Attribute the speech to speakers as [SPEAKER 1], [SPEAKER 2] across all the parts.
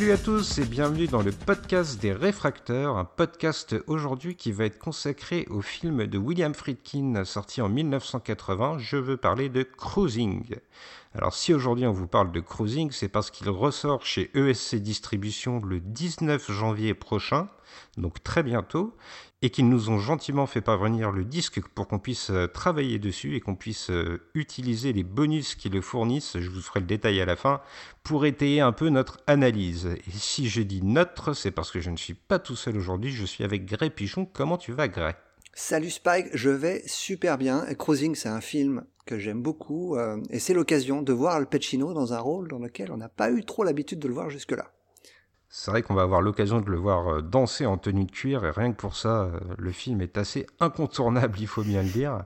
[SPEAKER 1] Salut à tous et bienvenue dans le podcast des réfracteurs, un podcast aujourd'hui qui va être consacré au film de William Friedkin sorti en 1980. Je veux parler de Cruising. Alors si aujourd'hui on vous parle de Cruising, c'est parce qu'il ressort chez ESC Distribution le 19 janvier prochain, donc très bientôt, et qu'ils nous ont gentiment fait parvenir le disque pour qu'on puisse euh, travailler dessus et qu'on puisse euh, utiliser les bonus qui le fournissent, je vous ferai le détail à la fin, pour étayer un peu notre analyse. Et si je dis notre, c'est parce que je ne suis pas tout seul aujourd'hui, je suis avec Grey Pichon. Comment tu vas Grey?
[SPEAKER 2] Salut Spike, je vais super bien. Cruising, c'est un film que j'aime beaucoup euh, et c'est l'occasion de voir Al Pacino dans un rôle dans lequel on n'a pas eu trop l'habitude de le voir jusque-là.
[SPEAKER 1] C'est vrai qu'on va avoir l'occasion de le voir euh, danser en tenue de cuir et rien que pour ça, euh, le film est assez incontournable, il faut bien le dire.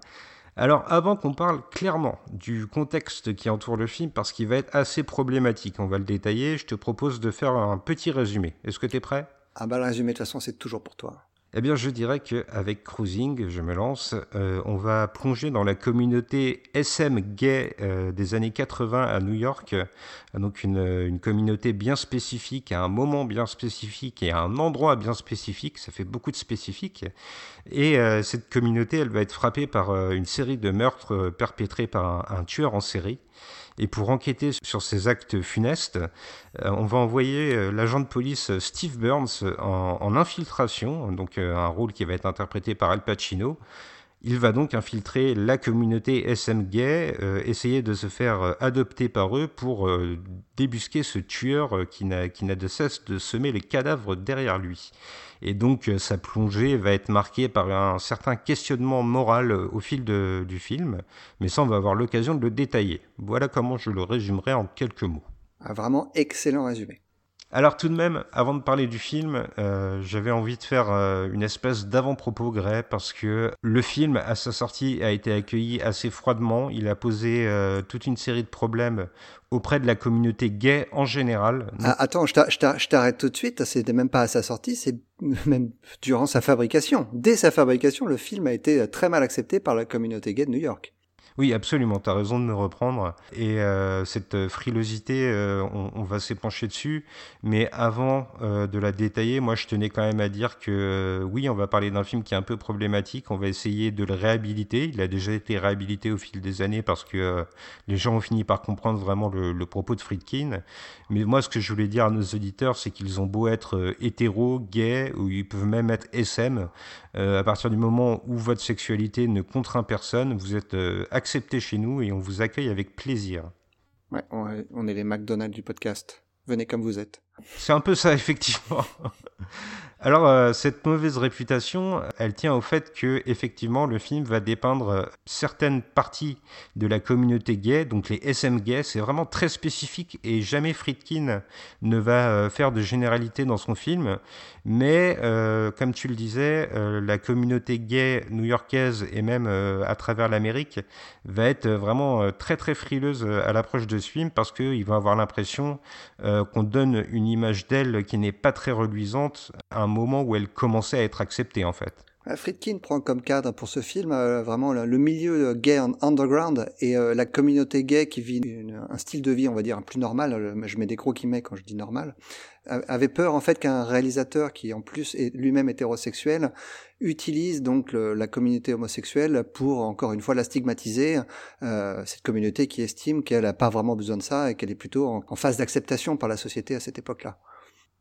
[SPEAKER 1] Alors avant qu'on parle clairement du contexte qui entoure le film, parce qu'il va être assez problématique, on va le détailler, je te propose de faire un petit résumé. Est-ce que tu es prêt?
[SPEAKER 2] Ah bah le résumé de toute façon c'est toujours pour toi.
[SPEAKER 1] Eh bien, je dirais qu'avec Cruising, je me lance, euh, on va plonger dans la communauté SM gay euh, des années 80 à New York. Donc, une, communauté bien spécifique, à un moment bien spécifique et à un endroit bien spécifique. Ça fait beaucoup de spécifiques. Et euh, cette communauté, elle va être frappée par une série de meurtres perpétrés par un tueur en série. Et pour enquêter sur ces actes funestes, euh, on va envoyer euh, l'agent de police Steve Burns en, infiltration, donc euh, un rôle qui va être interprété par Al Pacino. Il va donc infiltrer la communauté SM gay, essayer de se faire adopter par eux pour débusquer ce tueur qui n'a de cesse de semer les cadavres derrière lui. Et donc euh, sa plongée va être marquée par un certain questionnement moral euh, au fil du film, mais ça on va avoir l'occasion de le détailler. Voilà comment je le résumerai en quelques mots.
[SPEAKER 2] Un vraiment excellent résumé.
[SPEAKER 1] Alors tout de même, avant de parler du film, euh, j'avais envie de faire euh, une espèce d'avant-propos Gray parce que le film, à sa sortie, a été accueilli assez froidement. Il a posé euh, toute une série de problèmes auprès de la communauté gay en général.
[SPEAKER 2] Ah, attends, je t'arrête tout de suite. C'était même pas à sa sortie, c'est même durant sa fabrication. Dès sa fabrication, le film a été très mal accepté par la communauté gay de New York.
[SPEAKER 1] Oui, absolument, tu as raison de me reprendre. Et euh, cette frilosité, euh, on, va s'épancher dessus. Mais avant euh, de la détailler, moi je tenais quand même à dire que oui, on va parler d'un film qui est un peu problématique. On va essayer de le réhabiliter. Il a déjà été réhabilité au fil des années parce que les gens ont fini par comprendre vraiment le, propos de Friedkin. Mais moi, ce que je voulais dire à nos auditeurs, c'est qu'ils ont beau être hétéros, gays, ou ils peuvent même être SM. à partir du moment où votre sexualité ne contraint personne, vous êtes accepté chez nous et on vous accueille avec plaisir.
[SPEAKER 2] Ouais, on est les McDonald's du podcast. Venez comme vous êtes.
[SPEAKER 1] C'est un peu ça, effectivement. Alors, euh, cette mauvaise réputation, elle tient au fait que, effectivement, le film va dépeindre euh, certaines parties de la communauté gay, donc les SM gays. C'est vraiment très spécifique et jamais Friedkin ne va euh, faire de généralité dans son film. Mais, comme tu le disais, la communauté gay new-yorkaise et même à travers l'Amérique va être vraiment très très frileuse à l'approche de ce film parce qu'ils vont avoir l'impression qu'on donne une image d'elle qui n'est pas très reluisante à un moment où elle commençait à être acceptée en fait.
[SPEAKER 2] Friedkin prend comme cadre pour ce film euh, vraiment le, milieu gay underground et euh, la communauté gay qui vit un style de vie, on va dire, plus normal. Euh, je mets des gros guillemets quand je dis normal. avait peur en fait qu'un réalisateur qui en plus est lui-même hétérosexuel utilise donc la communauté homosexuelle pour encore une fois la stigmatiser. cette communauté qui estime qu'elle n'a pas vraiment besoin de ça et qu'elle est plutôt en phase d'acceptation par la société à cette époque-là.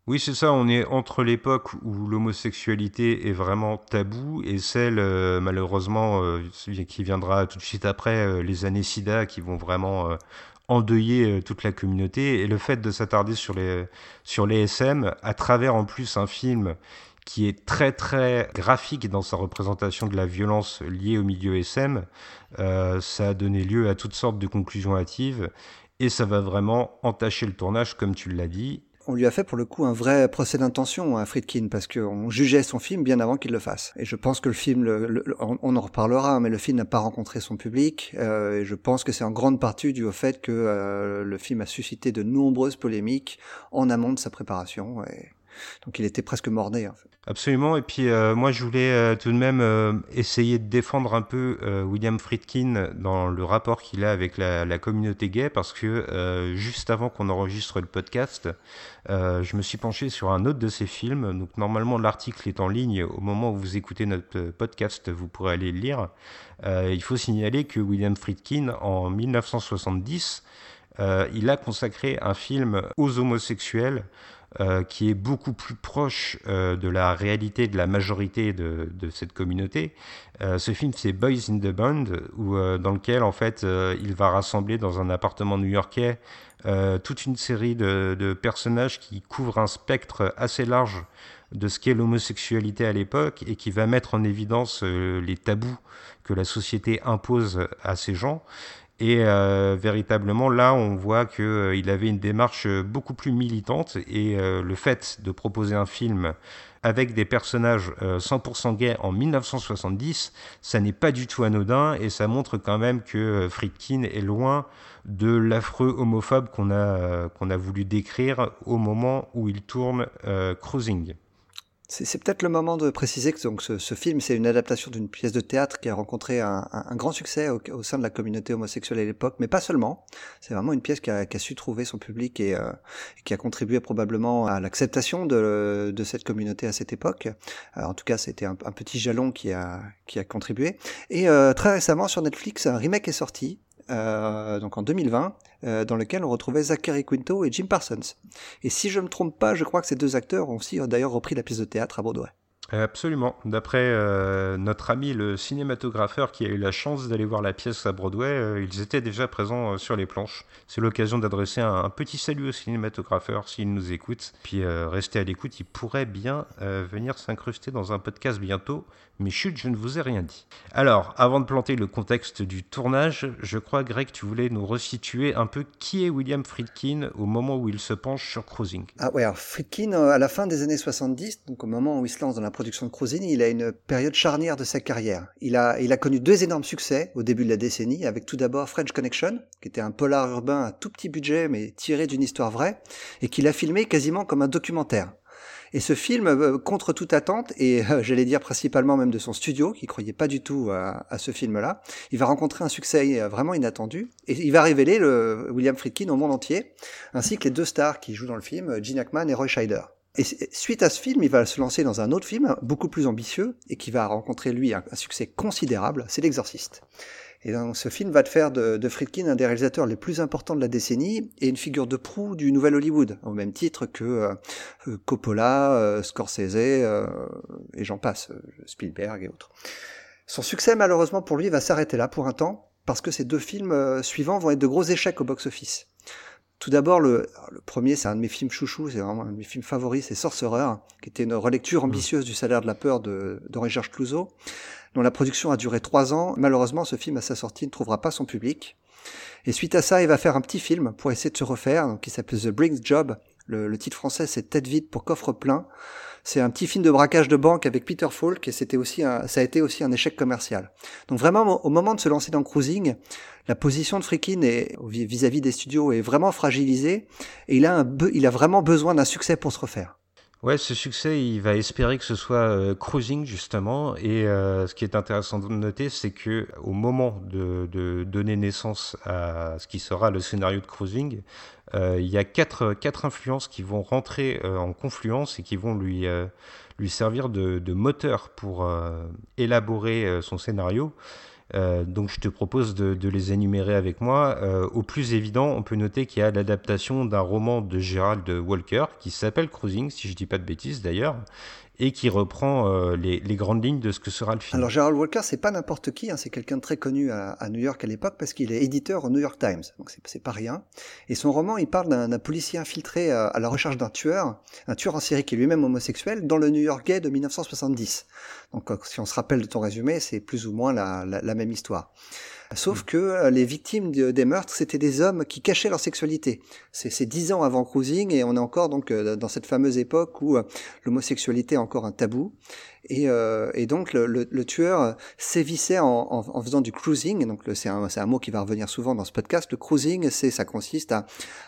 [SPEAKER 1] Oui, c'est ça, on est entre l'époque où l'homosexualité est vraiment tabou et celle, euh, malheureusement, euh, qui viendra tout de suite après, euh, les années SIDA, qui vont vraiment endeuiller toute la communauté. Et le fait de s'attarder sur les, sur les SM, à travers en plus un film qui est très très graphique dans sa représentation de la violence liée au milieu SM, ça a donné lieu à toutes sortes de conclusions hâtives et ça va vraiment entacher le tournage, comme tu l'as dit,
[SPEAKER 2] On lui a fait pour le coup un vrai procès d'intention à Friedkin parce qu'on jugeait son film bien avant qu'il le fasse. Et je pense que le film, on en reparlera, mais le film n'a pas rencontré son public. Euh, et je pense que c'est en grande partie dû au fait que euh, le film a suscité de nombreuses polémiques en amont de sa préparation. Donc il était presque fait.
[SPEAKER 1] Absolument. Et puis euh, moi, je voulais euh, tout de même euh, essayer de défendre un peu William Friedkin dans le rapport qu'il a avec la, communauté gay, parce que juste avant qu'on enregistre le podcast, je me suis penché sur un autre de ses films. Donc normalement, l'article est en ligne au moment où vous écoutez notre podcast, vous pourrez aller le lire. il faut signaler que William Friedkin, en 1970, il a consacré un film aux homosexuels euh, qui est beaucoup plus proche euh, de la réalité de la majorité de, cette communauté. Euh, ce film, c'est Boys in the Band, dans lequel en fait il va rassembler dans un appartement new-yorkais toute une série de, personnages qui couvrent un spectre assez large de ce qu'est l'homosexualité à l'époque et qui va mettre en évidence les tabous que la société impose à ces gens. Et euh, véritablement, là, on voit qu'il euh, avait une démarche beaucoup plus militante. Et euh, le fait de proposer un film avec des personnages 100% gays en 1970, ça n'est pas du tout anodin. Et ça montre quand même que Friedkin est loin de l'affreux homophobe qu'on a, qu'on a voulu décrire au moment où il tourne Cruising.
[SPEAKER 2] C'est peut-être le moment de préciser que donc, ce, film, c'est une adaptation d'une pièce de théâtre qui a rencontré un, grand succès au, sein de la communauté homosexuelle à l'époque, mais pas seulement. C'est vraiment une pièce qui a, su trouver son public et, euh, qui a contribué probablement à l'acceptation de, cette communauté à cette époque. Euh, en tout cas, c'était un, petit jalon qui a, qui a contribué. Et euh, très récemment, sur Netflix, un remake est sorti euh, donc en 2020, euh, dans lequel on retrouvait Zachary Quinto et Jim Parsons. Et si je ne me trompe pas, je crois que ces deux acteurs ont aussi euh, d'ailleurs repris la pièce de théâtre à Broadway.
[SPEAKER 1] Absolument. D'après euh, notre ami le cinématographeur qui a eu la chance d'aller voir la pièce à Broadway, euh, ils étaient déjà présents euh, sur les planches. C'est l'occasion d'adresser un, petit salut au cinématographeur s'il nous écoute. Puis restez à l'écoute, il pourrait bien venir s'incruster dans un podcast bientôt. Mais chut, je ne vous ai rien dit. Alors, avant de planter le contexte du tournage, je crois, Greg, tu voulais nous resituer un peu qui est William Friedkin au moment où il se penche sur Cruising.
[SPEAKER 2] Ah ouais, alors Friedkin, à la fin des années 70, donc au moment où il se lance dans la production de Cruising, il a une période charnière de sa carrière. Il a, il a connu deux énormes succès au début de la décennie, avec tout d'abord French Connection, qui était un polar urbain à tout petit budget, mais tiré d'une histoire vraie, et qu'il a filmé quasiment comme un documentaire. Et ce film, euh, contre toute attente, et euh, j'allais dire principalement même de son studio, qui croyait pas du tout à, à ce film-là, il va rencontrer un succès euh, vraiment inattendu, et il va révéler le William Friedkin au monde entier, ainsi que les deux stars qui jouent dans le film, Gene Hackman et Roy Scheider. Et suite à ce film, il va se lancer dans un autre film beaucoup plus ambitieux et qui va rencontrer lui un, succès considérable, c'est L'Exorciste. Et donc, ce film va faire de, de, Friedkin un des réalisateurs les plus importants de la décennie et une figure de proue du nouvel Hollywood, au même titre que euh, Coppola, euh, Scorsese euh, et j'en passe, euh, Spielberg et autres. Son succès, malheureusement pour lui, va s'arrêter là pour un temps, parce que ces deux films euh, suivants vont être de gros échecs au box-office. Tout d'abord, le, le, premier, c'est un de mes films chouchous, c'est vraiment un de mes films favoris, c'est Sorcerer, qui était une relecture ambitieuse du salaire de la peur d'Henri-Georges Clouzot, dont la production a duré trois ans. Malheureusement, ce film, à sa sortie, ne trouvera pas son public. Et suite à ça, il va faire un petit film pour essayer de se refaire, donc, qui s'appelle The Brings Job. Le, le titre français, c'est Tête vide pour coffre plein. C'est un petit film de braquage de banque avec Peter Falk et c'était aussi un, ça a été aussi un échec commercial. Donc vraiment, au moment de se lancer dans Cruising, la position de Friedkin vis-à-vis des studios est vraiment fragilisée et il a, un, il a vraiment besoin d'un succès pour se refaire.
[SPEAKER 1] Ouais, ce succès, il va espérer que ce soit euh, Cruising justement. Et euh, ce qui est intéressant de noter, c'est que au moment de, donner naissance à ce qui sera le scénario de Cruising, euh, il y a quatre, quatre influences qui vont rentrer en confluence et qui vont lui, lui servir de moteur pour élaborer son scénario. Euh, donc je te propose de, les énumérer avec moi. Euh, au plus évident, on peut noter qu'il y a l'adaptation d'un roman de Gerald Walker qui s'appelle Cruising, si je dis pas de bêtises d'ailleurs, et qui reprend euh, les, les, grandes lignes de ce que sera le film.
[SPEAKER 2] Alors Gerald Walker, c'est pas n'importe qui, hein, c'est quelqu'un de très connu à, à New York à l'époque parce qu'il est éditeur au New York Times, donc c'est pas rien. Et son roman, il parle d'un policier infiltré à, à la recherche d'un tueur, un tueur en série qui est lui-même homosexuel, dans le New York gay de 1970. Donc si on se rappelle de ton résumé, c'est plus ou moins la, la, la même histoire. Sauf mm. que euh, les victimes des meurtres, c'était des hommes qui cachaient leur sexualité. C'est dix ans avant Cruising et on est encore donc euh, dans cette fameuse époque où l'homosexualité est encore un tabou. Et, euh, et donc le, le, le, tueur sévissait en, en, en, faisant du cruising. Donc c'est un, un, mot qui va revenir souvent dans ce podcast. Le cruising, c'est ça consiste à,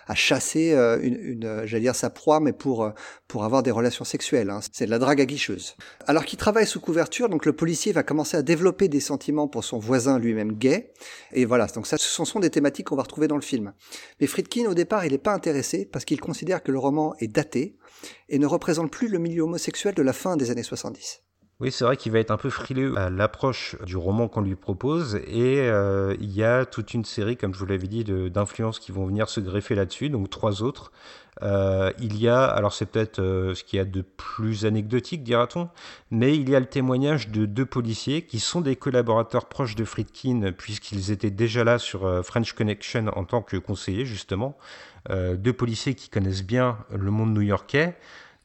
[SPEAKER 2] à chasser euh, une, une j'allais dire sa proie, mais pour pour avoir des relations sexuelles. Hein. C'est de la drague aguicheuse. Alors qu'il travaille sous couverture, donc le policier va commencer à développer des sentiments pour son voisin lui-même gay. Et voilà. Donc ça, ce sont des thématiques qu'on va retrouver dans le film. Mais Friedkin, au départ, il n'est pas intéressé parce qu'il considère que le roman est daté et ne représente plus le milieu homosexuel de la fin des années 70.
[SPEAKER 1] Oui, c'est vrai qu'il va être un peu frileux à l'approche du roman qu'on lui propose et euh, il y a toute une série, comme je vous l'avais dit, d'influences qui vont venir se greffer là-dessus, donc trois autres. Euh, il y a, alors c'est peut-être euh, ce qu'il y a de plus anecdotique, dira-t-on, mais il y a le témoignage de deux policiers qui sont des collaborateurs proches de Friedkin puisqu'ils étaient déjà là sur French Connection en tant que conseillers justement. deux policiers qui connaissent bien le monde new-yorkais.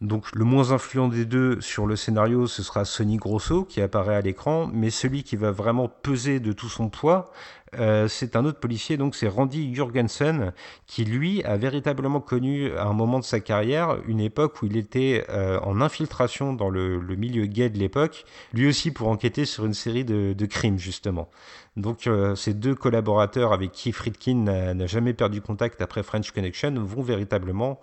[SPEAKER 1] Donc le moins influent des deux sur le scénario, ce sera Sonny Grosso qui apparaît à l'écran, mais celui qui va vraiment peser de tout son poids, euh, c'est un autre policier, donc c'est Randy Jurgensen, qui lui a véritablement connu à un moment de sa carrière une époque où il était euh, en infiltration dans le, milieu gay de l'époque, lui aussi pour enquêter sur une série de, crimes justement. Donc euh, ces deux collaborateurs avec qui Friedkin n'a jamais perdu contact après French Connection vont véritablement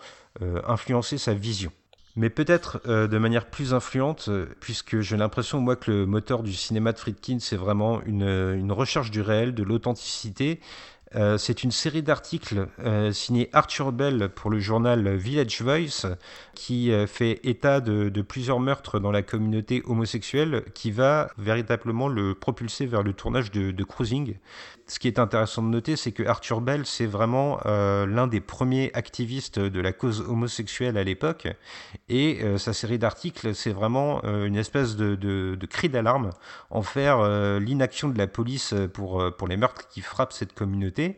[SPEAKER 1] influencer sa vision mais peut-être euh, de manière plus influente, euh, puisque j'ai l'impression, que le moteur du cinéma de Friedkin, c'est vraiment une, une, recherche du réel, de l'authenticité. Euh, c'est une série d'articles signés Arthur Bell pour le journal Village Voice, qui fait état de, plusieurs meurtres dans la communauté homosexuelle, qui va véritablement le propulser vers le tournage de Cruising ce qui est intéressant de noter, c'est que Arthur Bell, c'est vraiment euh, l'un des premiers activistes de la cause homosexuelle à l'époque. Et euh, sa série d'articles, c'est vraiment euh, une espèce de, de, cri d'alarme envers l'inaction de la police pour, pour les meurtres qui frappent cette communauté.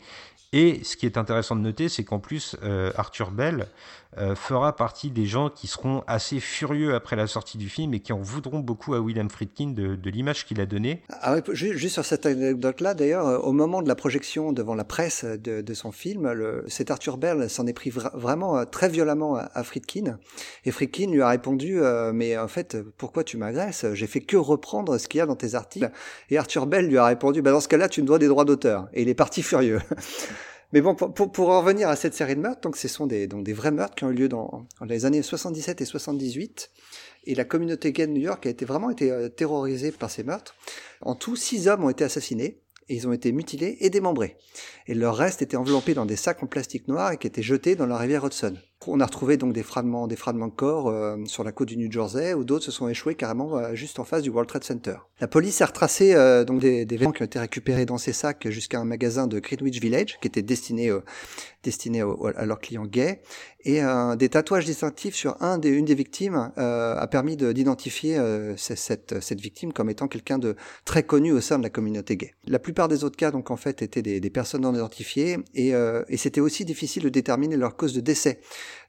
[SPEAKER 1] Et ce qui est intéressant de noter, c'est qu'en plus, Arthur Bell euh, fera partie des gens qui seront assez furieux après la sortie du film et qui en voudront beaucoup à William Friedkin de, l'image qu'il a donnée.
[SPEAKER 2] Ah juste sur cette anecdote-là, d'ailleurs, euh, au moment de la projection devant la presse de, son film, cet Arthur Bell s'en est pris vraiment euh, très violemment à, Friedkin. Et Friedkin lui a répondu, mais en fait, pourquoi tu m'agresses? J'ai fait que reprendre ce qu'il y a dans tes articles. Et Arthur Bell lui a répondu, bah dans ce cas-là, tu me dois des droits d'auteur. Et il est parti furieux. Mais bon, pour, en revenir à cette série de meurtres, donc ce sont des, donc vrais meurtres qui ont eu lieu dans, les années 77 et 78. Et la communauté gay de New York a été vraiment été euh, terrorisée par ces meurtres. En tout, six hommes ont été assassinés et ils ont été mutilés et démembrés. Et leur reste était enveloppé dans des sacs en plastique noir et qui étaient jetés dans la rivière Hudson. On a retrouvé donc des fragments, des fragments de corps euh, sur la côte du New Jersey, où d'autres se sont échoués carrément euh, juste en face du World Trade Center. La police a retracé euh, donc des, des, vêtements qui ont été récupérés dans ces sacs jusqu'à un magasin de Greenwich Village, qui était destiné, destiné à leurs clients gays, et des tatouages distinctifs sur un des, une des victimes a permis d'identifier cette, cette victime comme étant quelqu'un de très connu au sein de la communauté gay. La plupart des autres cas, donc en fait, étaient des, des personnes non identifiées, et, et c'était aussi difficile de déterminer leur cause de décès.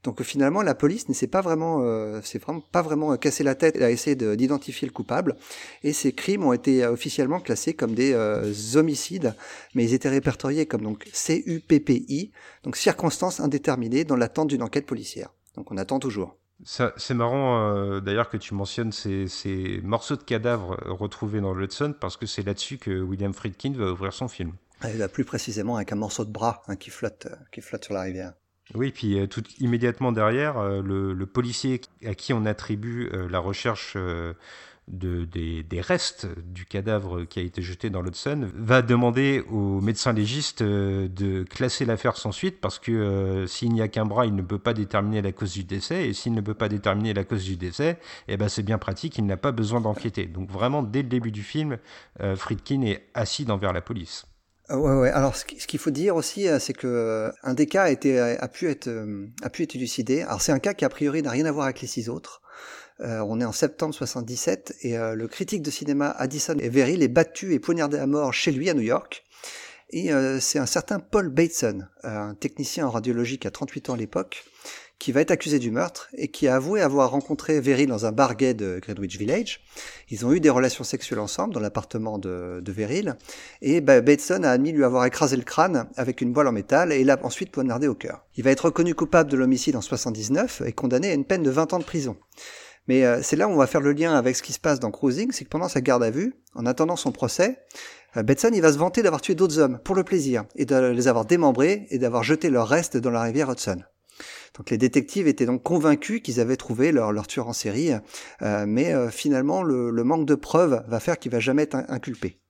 [SPEAKER 2] Donc finalement, la police ne s'est pas vraiment, euh, vraiment pas vraiment cassé la tête à essayer d'identifier le coupable. Et ces crimes ont été officiellement classés comme des euh, homicides, mais ils étaient répertoriés comme donc CUPPI, donc circonstances indéterminées dans l'attente d'une enquête policière. Donc on attend toujours.
[SPEAKER 1] C'est marrant euh, d'ailleurs que tu mentionnes ces, ces, morceaux de cadavres retrouvés dans l'Hudson parce que c'est là-dessus que William Friedkin va ouvrir son film.
[SPEAKER 2] Et plus précisément avec un morceau de bras hein, qui flotte, qui flotte sur la rivière.
[SPEAKER 1] Oui, puis euh, tout immédiatement derrière, euh, le, policier à qui on attribue euh, la recherche de, des, restes du cadavre qui a été jeté dans l'Hudson va demander au médecin légiste de classer l'affaire sans suite parce que s'il n'y a qu'un bras, il ne peut pas déterminer la cause du décès et s'il ne peut pas déterminer la cause du décès, eh ben c'est bien pratique, il n'a pas besoin d'enquêter. Donc vraiment, dès le début du film, Friedkin est assis envers la police.
[SPEAKER 2] Euh, ouais. Alors, ce qu'il faut dire aussi, euh, c'est que euh, un des cas a, pu être, a pu être élucidé. Alors, c'est un cas qui a priori n'a rien à voir avec les six autres. Euh, on est en septembre 77 et le critique de cinéma Addison Everil est battu et poignardé à mort chez lui à New York. Et c'est un certain Paul Bateson, un technicien en radiologie qui a 38 ans à l'époque, qui va être accusé du meurtre et qui a avoué avoir rencontré Verrill dans un bar de Greenwich Village. Ils ont eu des relations sexuelles ensemble dans l'appartement de, de et bah, Bateson a admis lui avoir écrasé le crâne avec une boîte en métal et l'a ensuite poignardé au cœur. Il va être reconnu coupable de l'homicide en 79 et condamné à une peine de 20 ans de prison. Mais euh, c'est là où on va faire le lien avec ce qui se passe dans Cruising, c'est que pendant sa garde à vue, en attendant son procès, euh, Betson il va se vanter d'avoir tué d'autres hommes pour le plaisir et de les avoir démembrés et d'avoir jeté leurs restes dans la rivière Hudson. Donc les détectives étaient donc convaincus qu'ils avaient trouvé leur, leur tueur en série, euh, mais finalement le, le, manque de preuves va faire qu'il va jamais être inculpé.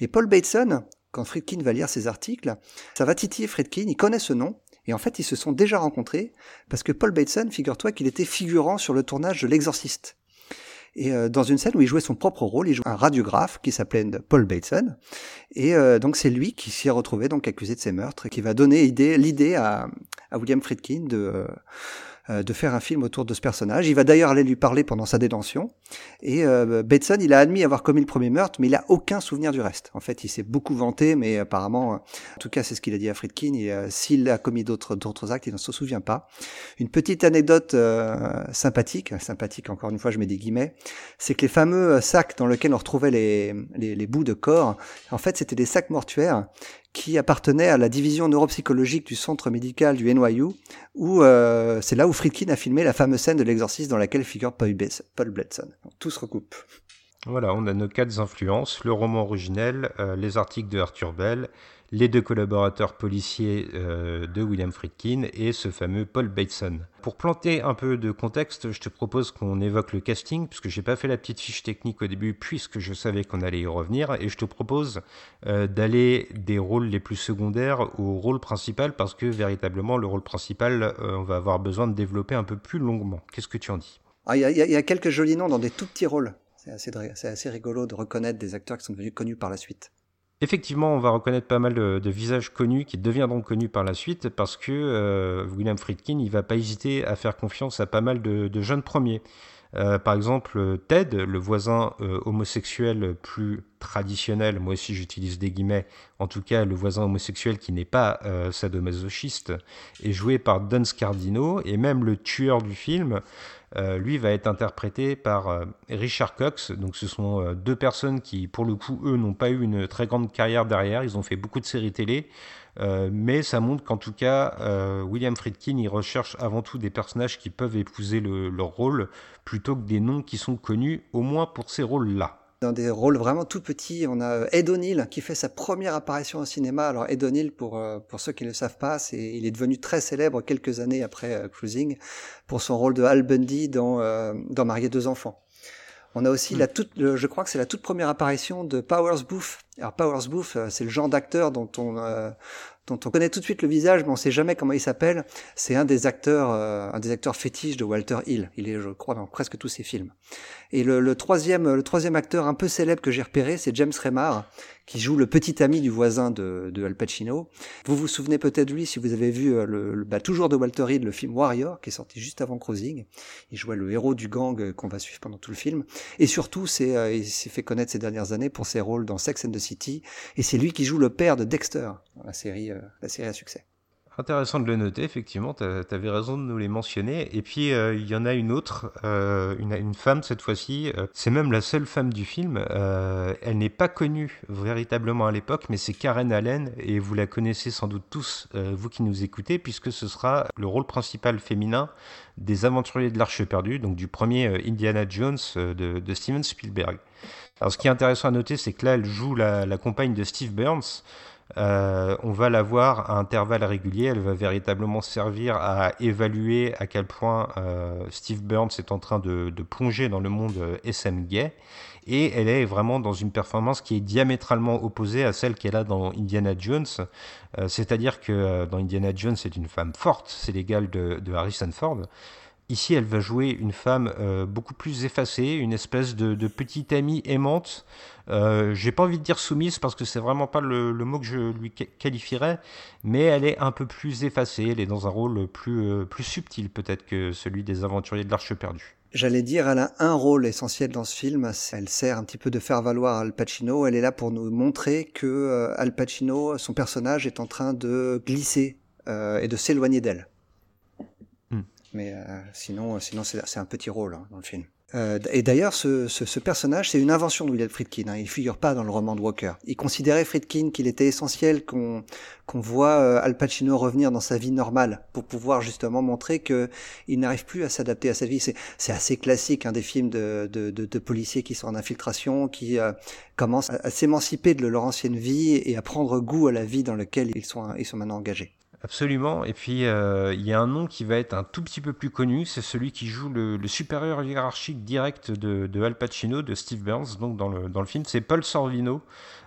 [SPEAKER 2] Et Paul Bateson, quand Friedkin va lire ses articles, ça va titiller Friedkin, il connaît ce nom, et en fait, ils se sont déjà rencontrés parce que Paul Bateson, figure-toi qu'il était figurant sur le tournage de L'Exorciste. Et euh, dans une scène où il jouait son propre rôle, il jouait un radiographe qui s'appelait Paul Bateson. Et euh, donc c'est lui qui s'y est retrouvé donc accusé de ces meurtres et qui va donner l'idée à, à William Friedkin de euh, de faire un film autour de ce personnage. Il va d'ailleurs aller lui parler pendant sa détention. Et euh, Bateson, il a admis avoir commis le premier meurtre, mais il a aucun souvenir du reste. En fait, il s'est beaucoup vanté, mais apparemment, en tout cas, c'est ce qu'il a dit à Friedkin. Euh, s'il a commis d'autres d'autres actes, il ne se souvient pas. Une petite anecdote euh, sympathique, sympathique encore une fois, je mets des guillemets, c'est que les fameux sacs dans lesquels on retrouvait les, les, les bouts de corps, en fait, c'était des sacs mortuaires qui appartenait à la division neuropsychologique du centre médical du NYU, où euh, c'est là où Friedkin a filmé la fameuse scène de l'exorcisme dans laquelle figure Paul Bledson. tout se recoupe.
[SPEAKER 1] Voilà, on a nos quatre influences, le roman originel, euh, les articles de Arthur Bell, les deux collaborateurs policiers euh, de William Friedkin et ce fameux Paul Bateson. Pour planter un peu de contexte, je te propose qu'on évoque le casting, puisque j'ai pas fait la petite fiche technique au début, puisque je savais qu'on allait y revenir, et je te propose euh, d'aller des rôles les plus secondaires au rôle principal, parce que véritablement le rôle principal, euh, on va avoir besoin de développer un peu plus longuement. Qu'est-ce que tu en dis?
[SPEAKER 2] Ah, Il y, y, a quelques jolis noms dans des tout petits rôles. C'est assez, assez rigolo de reconnaître des acteurs qui sont devenus connus par la suite.
[SPEAKER 1] Effectivement, on va reconnaître pas mal de, visages connus qui deviendront connus par la suite parce que euh, William Friedkin, il va pas hésiter à faire confiance à pas mal de, jeunes premiers. Euh, par exemple, Ted, le voisin euh, homosexuel plus traditionnel, moi aussi j'utilise des guillemets, en tout cas le voisin homosexuel qui n'est pas sadomasochiste, est joué par Don Scardino, et même le tueur du film, euh, lui va être interprété par euh, Richard Cox. Donc ce sont euh, deux personnes qui, pour le coup, eux, n'ont pas eu une très grande carrière derrière. Ils ont fait beaucoup de séries télé. mais ça montre qu'en tout cas, William Friedkin, il recherche avant tout des personnages qui peuvent épouser leur rôle plutôt que des noms qui sont connus, au moins pour ces rôles-là
[SPEAKER 2] dans des rôles vraiment tout petits. On a euh, Ed O'Neill qui fait sa première apparition au cinéma. Alors Ed O'Neill, pour, euh, pour ceux qui ne le savent pas, c'est, il est devenu très célèbre quelques années après euh, Cruising pour son rôle de Al Bundy dans, dans Marier deux enfants. On a aussi hmm. la toute, je crois que c'est la toute première apparition de Powers Booth. Alors Powers Booth, c'est le genre d'acteur dont on, dont on connaît tout de suite le visage, mais on sait jamais comment il s'appelle. C'est un des acteurs, euh, un des acteurs fétiches de Walter Hill. Il est, je crois, dans presque tous ses films. Et le, le troisième, le troisième acteur un peu célèbre que j'ai repéré, c'est James Remar, qui joue le petit ami du voisin de, de Al Pacino. Vous vous souvenez peut-être lui si vous avez vu euh, le, bah, toujours de Walter Hill, le film Warrior, qui est sorti juste avant Cruising. Il jouait le héros du gang euh, qu'on va suivre pendant tout le film. Et surtout, c'est, euh, il s'est fait connaître ces dernières années pour ses rôles dans Sex and the City. Et c'est lui qui joue le père de Dexter, dans la série, la série à succès.
[SPEAKER 1] Intéressant de le noter, effectivement, tu avais raison de nous les mentionner. Et puis, euh, il y en a une autre, euh, une, femme cette fois-ci, euh, c'est même la seule femme du film. elle n'est pas connue véritablement à l'époque, mais c'est Karen Allen, et vous la connaissez sans doute tous, vous qui nous écoutez, puisque ce sera le rôle principal féminin des aventuriers de l'Arche perdue, donc du premier Indiana Jones de, Steven Spielberg. Alors, ce qui est intéressant à noter, c'est que là, elle joue la compagne de Steve Burns. Euh, on va la voir à intervalles réguliers. Elle va véritablement servir à évaluer à quel point euh, Steve Burns est en train de, plonger dans le monde euh, SM gay. Et elle est vraiment dans une performance qui est diamétralement opposée à celle qu'elle a dans Indiana Jones. C'est-à-dire que dans Indiana Jones, c'est une femme forte, c'est l'égal de, de Harrison Ford. Ici, elle va jouer une femme euh, beaucoup plus effacée, une espèce de, petite amie aimante. Euh, J'ai pas envie de dire soumise parce que c'est vraiment pas le, mot que je lui qualifierais, mais elle est un peu plus effacée. Elle est dans un rôle plus, euh, plus subtil peut-être que celui des aventuriers de l'Arche perdue.
[SPEAKER 2] J'allais dire, elle a un rôle essentiel dans ce film. Elle sert un petit peu de faire valoir Al Pacino. Elle est là pour nous montrer que Al Pacino, son personnage, est en train de glisser et de s'éloigner d'elle. Mais sinon, sinon c'est un petit rôle hein, dans le film. Euh, et d'ailleurs, ce, ce, ce, personnage, c'est une invention de William Friedkin. Hein. Il figure pas dans le roman de Walker. Il considérait Friedkin qu'il était essentiel qu'on qu'on voit euh, Al Pacino revenir dans sa vie normale pour pouvoir justement montrer que il n'arrive plus à s'adapter à sa vie. C'est assez classique hein, des films de, de, de, de, policiers qui sont en infiltration, qui euh, commencent à, à s'émanciper de leur ancienne vie et à prendre goût à la vie dans laquelle ils sont ils sont maintenant engagés.
[SPEAKER 1] Absolument. Et puis, euh, il y a un nom qui va être un tout petit peu plus connu, c'est celui qui joue le, supérieur hiérarchique direct de, de, Al Pacino, de Steve Burns, donc dans le, dans le film, c'est Paul Sorvino.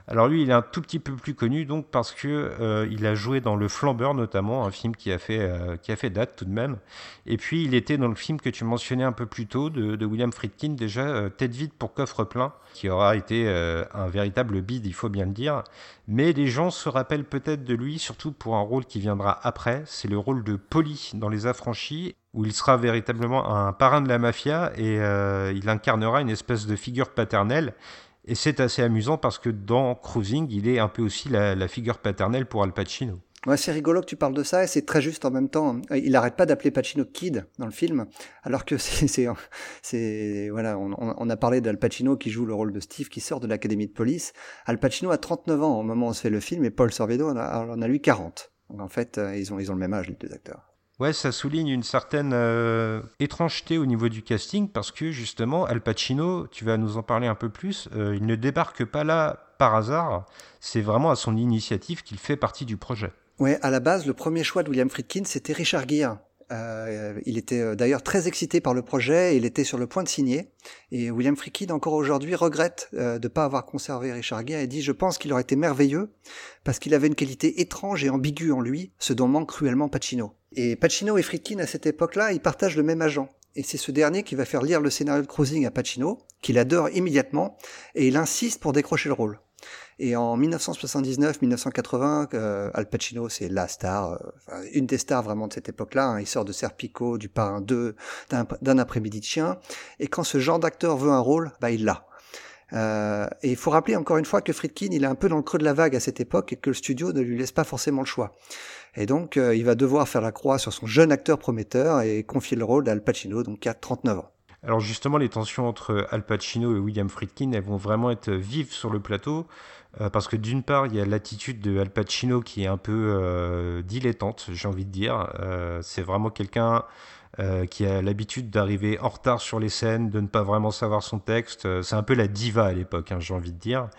[SPEAKER 1] Alors lui, il est un tout petit peu plus connu, donc parce que euh, il a joué dans Le Flambeur notamment, un film qui a fait euh, qui a fait date tout de même. Et puis il était dans le film que tu mentionnais un peu plus tôt de, William Friedkin, déjà euh, Tête vide pour coffre plein, qui aura été un véritable bide, il faut bien le dire. Mais les gens se rappellent peut-être de lui, surtout pour un rôle qui viendra après. C'est le rôle de Polly dans Les Affranchis, où il sera véritablement un parrain de la mafia et il incarnera une espèce de figure paternelle. Et c'est assez amusant parce que dans Cruising, il est un peu aussi la, figure paternelle pour Al Pacino.
[SPEAKER 2] Ouais, c'est rigolo que tu parles de ça et c'est très juste en même temps. Il n'arrête pas d'appeler Pacino Kid dans le film, alors que c'est, voilà, on, on, a parlé d'Al Pacino qui joue le rôle de Steve qui sort de l'académie de police. Al Pacino a 39 ans au moment où on se fait le film et Paul Sorvino en a, en a lui 40. Donc en fait, euh, ils ont, ils ont le même âge les deux acteurs.
[SPEAKER 1] Ouais, ça souligne une certaine euh, étrangeté au niveau du casting parce que justement, Al Pacino, tu vas nous en parler un peu plus, euh, il ne débarque pas là par hasard, c'est vraiment à son initiative qu'il fait partie du projet.
[SPEAKER 2] Ouais, à la base, le premier choix de William Friedkin, c'était Richard Gere. Euh, il était euh, d'ailleurs très excité par le projet, il était sur le point de signer. Et William Friedkin, encore aujourd'hui, regrette euh, de ne pas avoir conservé Richard Gere et dit « Je pense qu'il aurait été merveilleux parce qu'il avait une qualité étrange et ambiguë en lui, ce dont manque cruellement Pacino. » Et Pacino et Friedkin, à cette époque-là, ils partagent le même agent. Et c'est ce dernier qui va faire lire le scénario de Cruising à Pacino, qu'il adore immédiatement, et il insiste pour décrocher le rôle. Et en 1979-1980, euh, Al Pacino, c'est la star, euh, une des stars vraiment de cette époque-là. Hein. Il sort de Serpico, du Parrain 2, d'un après-midi de chien. Et quand ce genre d'acteur veut un rôle, bah il l'a. Euh, et il faut rappeler encore une fois que Friedkin, il est un peu dans le creux de la vague à cette époque et que le studio ne lui laisse pas forcément le choix. Et donc, euh, il va devoir faire la croix sur son jeune acteur prometteur et confier le rôle d'Al Pacino, donc qui a 39 ans.
[SPEAKER 1] Alors justement, les tensions entre Al Pacino et William Friedkin, elles vont vraiment être vives sur le plateau. Euh, parce que d'une part, il y a l'attitude de Al Pacino qui est un peu euh, dilettante, j'ai envie de dire. Euh, c'est vraiment quelqu'un qui a l'habitude d'arriver en retard sur les scènes, de ne pas vraiment savoir son texte. C'est un peu la diva à l'époque, hein, j'ai envie de dire.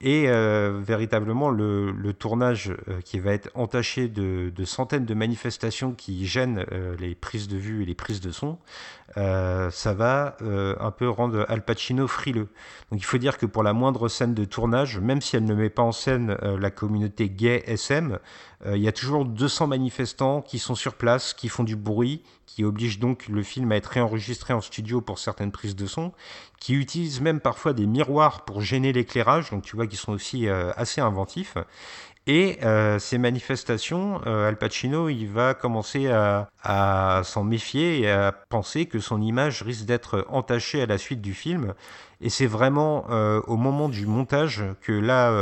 [SPEAKER 1] Et véritablement, le, tournage qui va être entaché de, centaines de manifestations qui gênent les prises de vue et les prises de son, euh, ça va euh, un peu rendre Al Pacino frileux. Donc il faut dire que pour la moindre scène de tournage, même si elle ne met pas en scène euh, la communauté gay SM, il y a toujours 200 manifestants qui sont sur place, qui font du bruit, qui obligent donc le film à être réenregistré en studio pour certaines prises de son, qui utilisent même parfois des miroirs pour gêner l'éclairage, donc tu vois qu'ils sont aussi assez inventifs. Et euh, ces manifestations, euh, Al Pacino, il va commencer à, s'en méfier et à penser que son image risque d'être entachée à la suite du film. Et c'est vraiment euh, au moment du montage que là,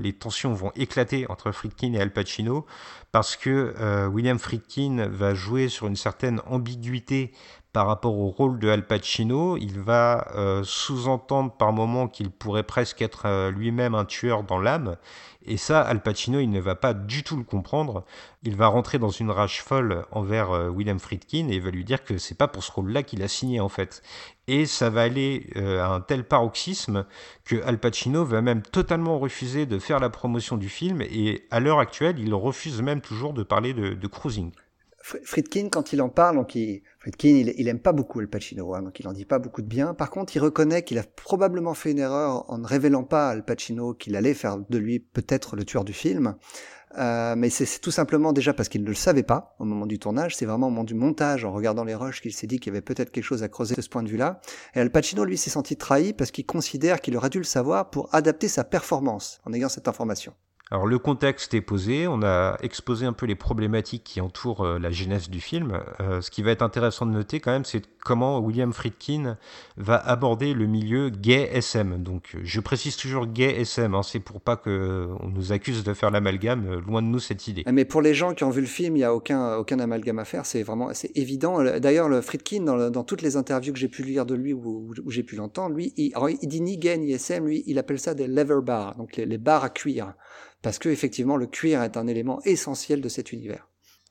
[SPEAKER 1] les tensions vont éclater entre Friedkin et Al Pacino, parce que William Friedkin va jouer sur une certaine ambiguïté par rapport au rôle de Al Pacino. Il va sous-entendre par moments qu'il pourrait presque être lui-même un tueur dans l'âme. Et ça, Al Pacino, il ne va pas du tout le comprendre. Il va rentrer dans une rage folle envers euh, William Friedkin et va lui dire que c'est pas pour ce rôle-là qu'il a signé en fait. Et ça va aller euh, à un tel paroxysme que Al Pacino va même totalement refuser de faire la promotion du film et à l'heure actuelle, il refuse même toujours de parler de, de cruising.
[SPEAKER 2] Friedkin, quand il en parle, donc il, Friedkin, il, il aime pas beaucoup Al Pacino, hein, donc il en dit pas beaucoup de bien. Par contre, il reconnaît qu'il a probablement fait une erreur en ne révélant pas à Al Pacino qu'il allait faire de lui peut-être le tueur du film. Euh, mais c'est tout simplement déjà parce qu'il ne le savait pas au moment du tournage. C'est vraiment au moment du montage, en regardant les rushs, qu'il s'est dit qu'il y avait peut-être quelque chose à creuser de ce point de vue-là. Et Al Pacino, lui, s'est senti trahi parce qu'il considère qu'il aurait dû le savoir pour adapter sa performance en ayant cette information.
[SPEAKER 1] Alors le contexte est posé, on a exposé un peu les problématiques qui entourent euh, la genèse du film. Euh, ce qui va être intéressant de noter quand même, c'est comment William Friedkin va aborder le milieu gay SM. Donc je précise toujours gay SM, hein, c'est pour pas qu'on nous accuse de faire l'amalgame, euh, loin de nous cette idée.
[SPEAKER 2] Mais pour les gens qui ont vu le film, il n'y a aucun, amalgame à faire, c'est vraiment c'est évident. D'ailleurs, le Friedkin, dans, toutes les interviews que j'ai pu lire de lui ou, où, j'ai pu l'entendre, lui, il, dit ni gay ni SM, lui, il appelle ça des leather bars, donc les, les bars à cuir parce que effectivement le cuir est un élément essentiel de cet univers.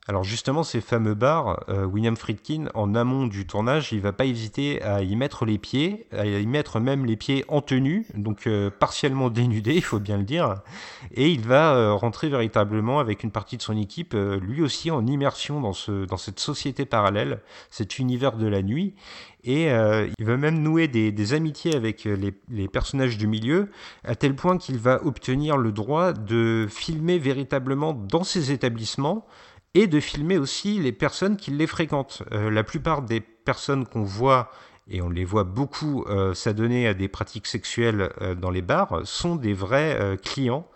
[SPEAKER 1] Alors justement, ces fameux bars, euh, William Friedkin, en amont du tournage, il va pas hésiter à y mettre les pieds, à y mettre même les pieds en tenue, donc euh, partiellement dénudés, il faut bien le dire, et il va euh, rentrer véritablement avec une partie de son équipe, lui aussi en immersion dans, ce, dans cette société parallèle, cet univers de la nuit, et il va même nouer des, des amitiés avec les, les, personnages du milieu, à tel point qu'il va obtenir le droit de filmer véritablement dans ces établissements, et de filmer aussi les personnes qui les fréquentent. Euh, la plupart des personnes qu'on voit, et on les voit beaucoup euh, s'adonner à des pratiques sexuelles euh, dans les bars, sont des vrais clients.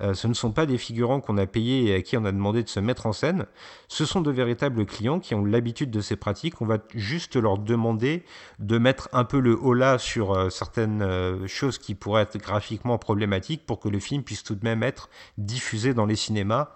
[SPEAKER 1] ce ne sont pas des figurants qu'on a payés et à qui on a demandé de se mettre en scène. Ce sont de véritables clients qui ont l'habitude de ces pratiques. On va juste leur demander de mettre un peu le holà sur certaines choses qui pourraient être graphiquement problématiques pour que le film puisse tout de même être diffusé dans les cinémas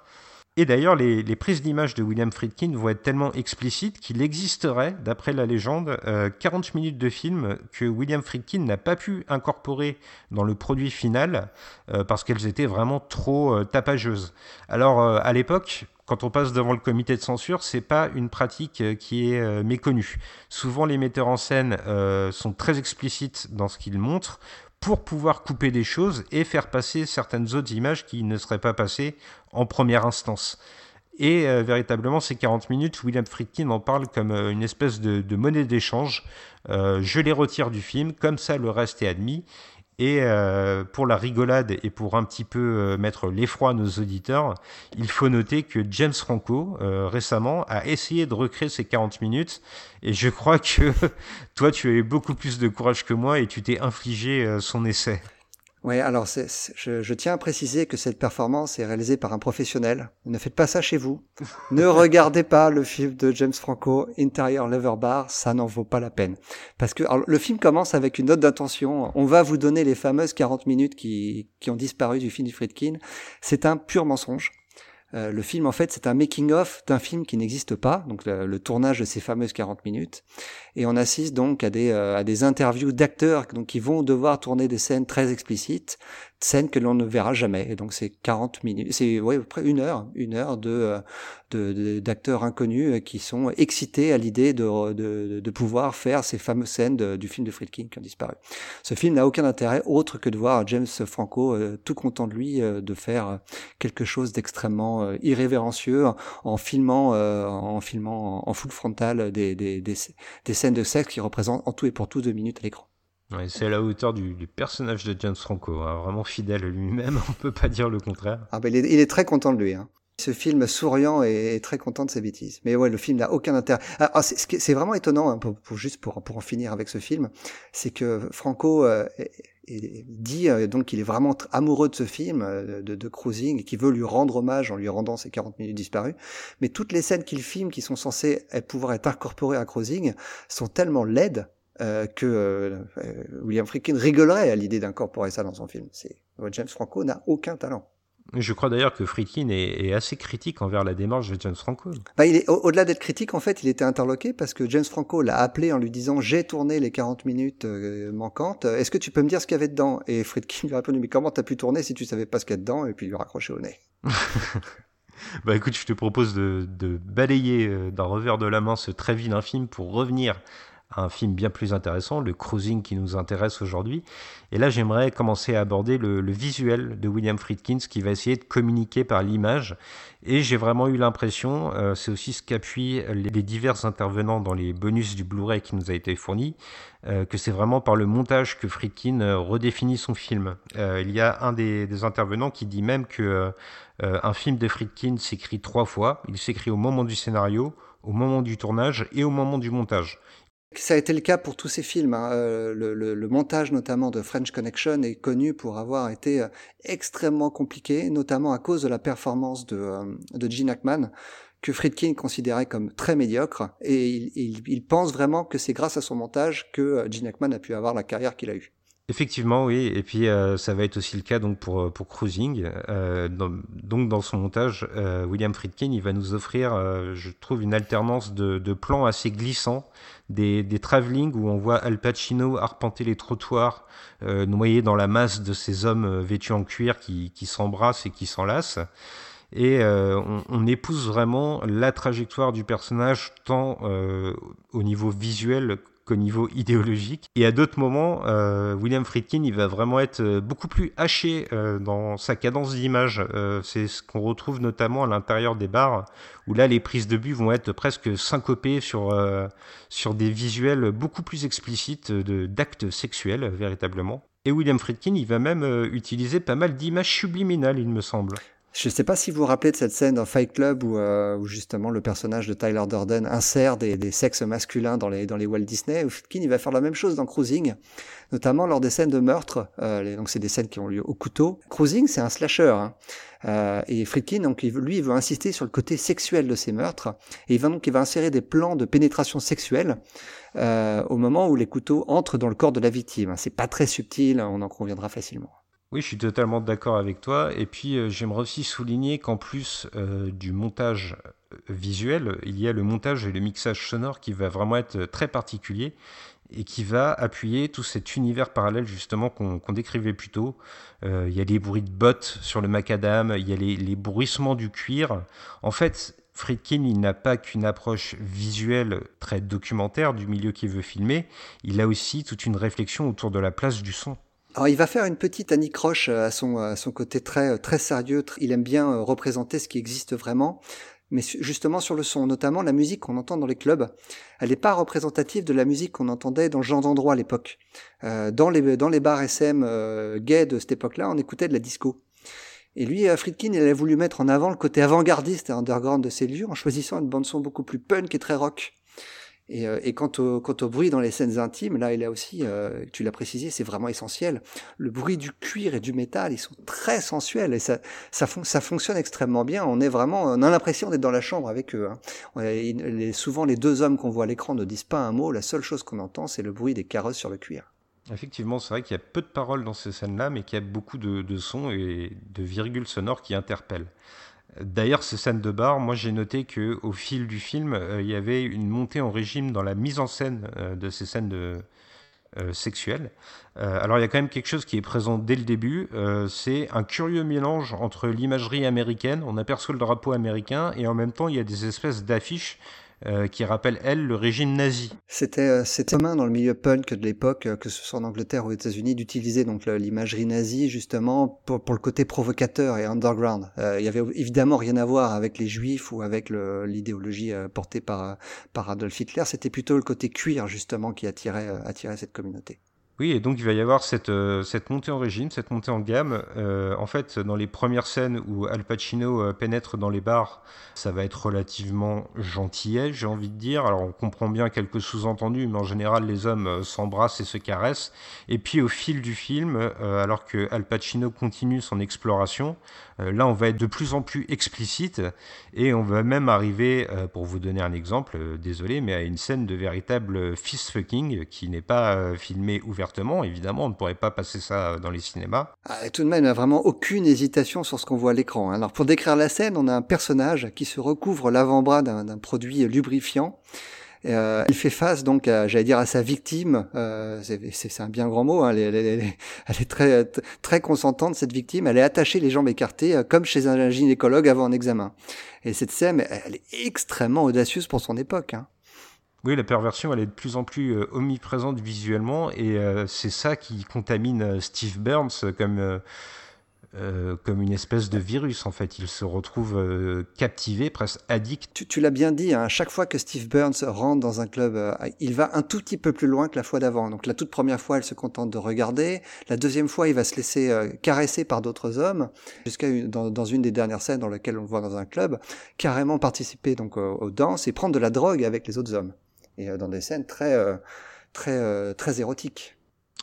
[SPEAKER 1] et d'ailleurs, les, prises d'image de William Friedkin vont être tellement explicites qu'il existerait, d'après la légende, 40 euh, minutes de film que William Friedkin n'a pas pu incorporer dans le produit final euh, parce qu'elles étaient vraiment trop euh, tapageuses. Alors, à l'époque, quand on passe devant le comité de censure, c'est pas une pratique qui est méconnue. Souvent, les metteurs en scène sont très explicites dans ce qu'ils montrent pour pouvoir couper des choses et faire passer certaines autres images qui ne seraient pas passées en première instance. Et euh, véritablement, ces 40 minutes, William Friedkin en parle comme euh, une espèce de, monnaie d'échange. Euh, je les retire du film, comme ça le reste est admis. Et euh, pour la rigolade et pour un petit peu euh, mettre l'effroi à nos auditeurs, il faut noter que James Franco, euh, récemment, a essayé de recréer ces 40 minutes. Et je crois que toi, tu as eu beaucoup plus de courage que moi et tu t'es infligé son essai.
[SPEAKER 2] Oui, alors je, tiens à préciser que cette performance est réalisée par un professionnel. Ne faites pas ça chez vous. ne regardez pas le film de James Franco, Interior Lever Bar, ça n'en vaut pas la peine. Parce que le film commence avec une note d'intention. On va vous donner les fameuses 40 minutes qui, qui ont disparu du film de Friedkin. C'est un pur mensonge. Euh, le film, en fait, c'est un making-of d'un film qui n'existe pas, donc le, tournage de ces fameuses 40 minutes. Et on assiste donc à des, euh, à des interviews d'acteurs qui vont devoir tourner des scènes très explicites, scènes que l'on ne verra jamais. Et donc c'est 40 minutes, c'est ouais, près une heure, une heure de euh, d'acteurs inconnus euh, qui sont excités à l'idée de, de, de, pouvoir faire ces fameuses scènes du film de Friedkin qui ont disparu. Ce film n'a aucun intérêt autre que de voir James Franco euh, tout content de lui de faire quelque chose d'extrêmement irrévérencieux en filmant en filmant en full frontal des, des, des, des scènes de sexe qui représentent en tout et pour tout deux minutes à l'écran
[SPEAKER 1] c'est à la hauteur du, personnage de James Franco, hein. vraiment fidèle lui-même, on peut pas dire le contraire.
[SPEAKER 2] Ah ben il, est, très content de lui. Hein. Ce film souriant et, très content de ses bêtises. Mais ouais, le film n'a aucun intérêt. Ah, ah c'est vraiment étonnant, hein, pour, juste pour, pour en finir avec ce film, c'est que Franco euh, dit euh, donc qu'il est vraiment amoureux de ce film, euh, de, de Cruising, et qu'il veut lui rendre hommage en lui rendant ses 40 minutes disparues. Mais toutes les scènes qu'il filme, qui sont censées pouvoir être incorporées à Cruising, sont tellement laides que William Friedkin rigolerait à l'idée d'incorporer ça dans son film. James Franco n'a aucun talent.
[SPEAKER 1] Je crois d'ailleurs que Friedkin est, assez critique envers la démarche de James Franco.
[SPEAKER 2] Bah, il est, au-delà d'être critique, en fait, il était interloqué parce que James Franco l'a appelé en lui disant j'ai tourné les 40 minutes euh, manquantes. Est-ce que tu peux me dire ce qu'il y avait dedans? Et Friedkin lui a répondu mais comment t'as pu tourner si tu savais pas ce qu'il y a dedans? Et puis il lui a raccroché au nez.
[SPEAKER 1] bah écoute, je te propose de, de balayer d'un revers de la main ce très vilain film pour revenir un film bien plus intéressant, le cruising qui nous intéresse aujourd'hui. Et là, j'aimerais commencer à aborder le, visuel de William Friedkin, qui va essayer de communiquer par l'image. Et j'ai vraiment eu l'impression, euh, c'est aussi ce qu'appuient les, divers intervenants dans les bonus du Blu-ray qui nous a été fourni, euh, que c'est vraiment par le montage que Friedkin euh, redéfinit son film. il y a un des, des, intervenants qui dit même que un film de Friedkin s'écrit trois fois. Il s'écrit au moment du scénario, au moment du tournage et au moment du montage.
[SPEAKER 2] Ça a été le cas pour tous ces films. Hein. Euh, le, montage notamment de French Connection est connu pour avoir été euh, extrêmement compliqué, notamment à cause de la performance de, euh, de Gene Hackman que Friedkin considérait comme très médiocre, et il, pense vraiment que c'est grâce à son montage que Gene Hackman a pu avoir la carrière qu'il a eue.
[SPEAKER 1] Effectivement, oui. Et puis, ça va être aussi le cas donc pour Cruising. Donc, dans son montage, William Friedkin, il va nous offrir, je trouve, une alternance de, de plans assez glissants, des, des travelling où on voit Al Pacino arpenter les trottoirs, noyé dans la masse de ces hommes vêtus en cuir qui, qui s'embrassent et qui s'enlacent. Et on, on, épouse vraiment la trajectoire du personnage tant au niveau visuel qu'au niveau idéologique. Et à d'autres moments, euh, William Friedkin, il va vraiment être euh, beaucoup plus haché euh, dans sa cadence d'image. C'est ce qu'on retrouve notamment à l'intérieur des bars, où là, les prises de but vont être presque syncopées sur, sur des visuels beaucoup plus explicites d'actes sexuels, véritablement. Et William Friedkin, il va même utiliser pas mal d'images subliminales, il me semble.
[SPEAKER 2] Je ne sais pas si vous vous rappelez de cette scène dans Fight Club où, euh, où justement le personnage de Tyler Durden insère des, des, sexes masculins dans les, dans les Walt Disney. Ou Friedkin, il va faire la même chose dans Cruising, notamment lors des scènes de meurtre. Euh, donc c'est des scènes qui ont lieu au couteau. Cruising, c'est un slasher. Hein. Euh, et Friedkin, donc, lui, il veut insister sur le côté sexuel de ces meurtres. Et il va donc il va insérer des plans de pénétration sexuelle euh, au moment où les couteaux entrent dans le corps de la victime. C'est pas très subtil, on en conviendra facilement.
[SPEAKER 1] Oui, je suis totalement d'accord avec toi. Et puis, euh, j'aimerais aussi souligner qu'en plus euh, du montage euh, visuel, il y a le montage et le mixage sonore qui va vraiment être très particulier et qui va appuyer tout cet univers parallèle justement qu'on qu décrivait plus tôt. Il y a les bruits de bottes sur le macadam, il y a les, les bruissements du cuir. En fait, Friedkin, il n'a pas qu'une approche visuelle très documentaire du milieu qu'il veut filmer, il a aussi toute une réflexion autour de la place du son.
[SPEAKER 2] Alors, il va faire une petite anicroche à son, à son côté très, très sérieux. Il aime bien euh, représenter ce qui existe vraiment. Mais justement sur le son, notamment la musique qu'on entend dans les clubs, elle n'est pas représentative de la musique qu'on entendait dans ce genre d'endroit à l'époque. Euh, dans, les, dans bars SM euh, gays de cette époque-là, on écoutait de la disco. Et lui, Friedkin, il a voulu mettre en avant le côté avant-gardiste et underground de ces lieux en choisissant une bande-son beaucoup plus punk et très rock. Et, euh, et quant, au, bruit dans les scènes intimes, là, il a aussi, euh, tu l'as précisé, c'est vraiment essentiel. Le bruit du cuir et du métal, ils sont très sensuels et ça, ça, fon ça fonctionne extrêmement bien. On a l'impression d'être dans la chambre avec eux. Hein. Souvent, les deux hommes qu'on voit à l'écran ne disent pas un mot. La seule chose qu'on entend, c'est le bruit des carrosses sur le cuir.
[SPEAKER 1] Effectivement, c'est vrai qu'il y a peu de paroles dans ces scènes-là, mais qu'il y a beaucoup de, de sons et de virgules sonores qui interpellent. D'ailleurs, ces scènes de bar, moi j'ai noté que au fil du film, euh, il y avait une montée en régime dans la mise en scène euh, de ces scènes euh, sexuelles. alors il y a quand même quelque chose qui est présent dès le début, c'est un curieux mélange entre l'imagerie américaine, on aperçoit le drapeau américain, et en même temps il y a des espèces d'affiches euh, qui rappelle, elle, le régime nazi.
[SPEAKER 2] C'était euh, c'était commun dans le milieu punk de l'époque, euh, que ce soit en Angleterre ou aux États-Unis, d'utiliser donc l'imagerie nazie justement pour, pour le côté provocateur et underground. Euh, il y avait évidemment rien à voir avec les juifs ou avec l'idéologie portée par par Adolf Hitler. C'était plutôt le côté cuir justement qui attirait attirait cette communauté.
[SPEAKER 1] Oui, et donc il va y avoir cette, euh, montée en régime, cette montée en gamme. Euh, en fait, dans les premières scènes où Al Pacino euh, pénètre dans les bars, ça va être relativement gentillet, j'ai envie de dire. Alors on comprend bien quelques sous-entendus, mais en général les hommes s'embrassent et se caressent. Et puis au fil du film, alors que Al Pacino continue son exploration, là on va être de plus en plus explicite et on va même arriver, pour vous donner un exemple, désolé, mais à une scène de véritable fist fucking qui n'est pas filmée ouvertement Évidemment, on ne pourrait pas passer ça dans les cinémas.
[SPEAKER 2] Ah, tout de même, il n'y a vraiment aucune hésitation sur ce qu'on voit à l'écran. Alors, pour décrire la scène, on a un personnage qui se recouvre l'avant-bras d'un produit lubrifiant. Euh, il fait face donc, j'allais dire, à sa victime. Euh, c'est un bien grand mot. Hein, elle, est très très consentante cette victime. Elle est attachée, les jambes écartées, euh, comme chez un gynécologue avant un examen. Et cette scène, elle est extrêmement audacieuse pour son époque. Hein.
[SPEAKER 1] Oui, la perversion, elle est de plus en plus euh, omniprésente visuellement, et euh, c'est ça qui contamine euh, Steve Burns comme, comme une espèce de virus, en fait. Il se retrouve captivé, presque addict.
[SPEAKER 2] Tu, l'as bien dit, hein, à chaque fois que Steve Burns rentre dans un club, il va un tout petit peu plus loin que la fois d'avant. Donc la toute première fois, elle se contente de regarder. La deuxième fois, il va se laisser caresser par d'autres hommes, jusqu'à dans, une des dernières scènes dans laquelle on le voit dans un club, carrément participer donc aux danses et prendre de la drogue avec les autres hommes. Et dans des scènes très, très, très érotiques.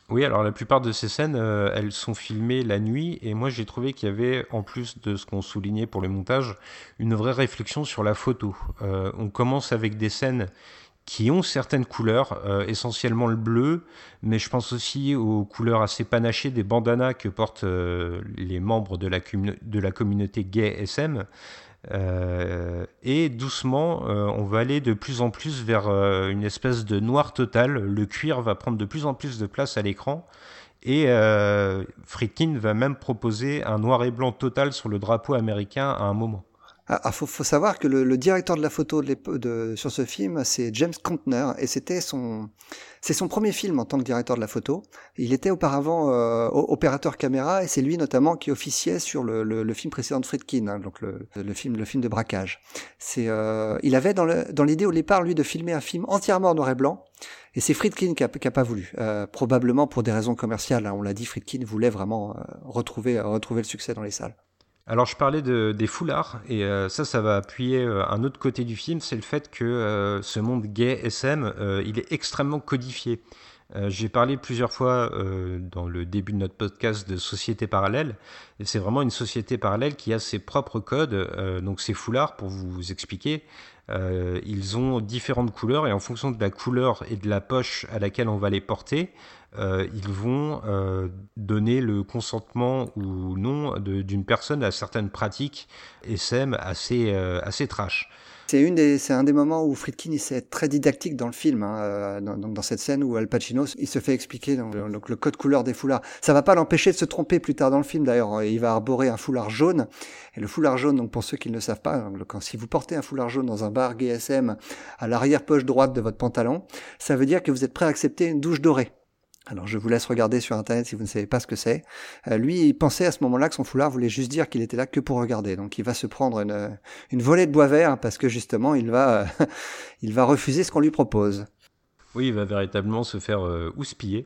[SPEAKER 1] Oui, alors la plupart de ces scènes, elles sont filmées la nuit, et moi j'ai trouvé qu'il y avait, en plus de ce qu'on soulignait pour le montage, une vraie réflexion sur la photo. on commence avec des scènes qui ont certaines couleurs, euh, essentiellement le bleu, mais je pense aussi aux couleurs assez panachées des bandanas que portent euh, les membres de la communauté gay SM. Euh, et doucement, on va aller de plus en plus vers une espèce de noir total. Le cuir va prendre de plus en plus de place à l'écran. Et Friedkin va même proposer un noir et blanc total sur le drapeau américain à un moment.
[SPEAKER 2] Ah, ah, faut, faut, savoir que le, le, directeur de la photo de de, sur ce film, c'est James Contner, et c'était son, c'est son premier film en tant que directeur de la photo. Il était auparavant euh, opérateur caméra, et c'est lui notamment qui officiait sur le, le, le film précédent de Friedkin, hein, donc le, film, le film de braquage. C'est, euh, il avait dans l'idée dans au départ lui de filmer un film entièrement en noir et blanc, et c'est Friedkin qui a, qui a, pas voulu, euh, probablement pour des raisons commerciales. Hein, on l'a dit, Friedkin voulait vraiment euh, retrouver, retrouver le succès dans les salles.
[SPEAKER 1] Alors je parlais de, des foulards, et euh, ça, ça va appuyer euh, un autre côté du film, c'est le fait que euh, ce monde gay SM, il est extrêmement codifié. J'ai parlé plusieurs fois dans le début de notre podcast de société parallèle, c'est vraiment une société parallèle qui a ses propres codes. donc ces foulards, pour vous expliquer, ils ont différentes couleurs, et en fonction de la couleur et de la poche à laquelle on va les porter, euh, ils vont euh, donner le consentement ou non d'une personne à certaines pratiques SM assez, euh, assez trash.
[SPEAKER 2] C'est un des moments où Friedkin est très didactique dans le film, hein, dans, dans, cette scène où Al Pacino il se fait expliquer donc, le code couleur des foulards. Ça va pas l'empêcher de se tromper plus tard dans le film d'ailleurs. Il va arborer un foulard jaune et le foulard jaune, donc pour ceux qui ne le savent pas, quand si vous portez un foulard jaune dans un bar GSM à l'arrière poche droite de votre pantalon, ça veut dire que vous êtes prêt à accepter une douche dorée. Alors je vous laisse regarder sur internet si vous ne savez pas ce que c'est. Euh, lui, il pensait à ce moment-là que son foulard voulait juste dire qu'il était là que pour regarder. Donc il va se prendre une, une volée de bois vert parce que justement il va, il va refuser ce qu'on lui propose.
[SPEAKER 1] Oui, il va véritablement se faire euh, houspiller.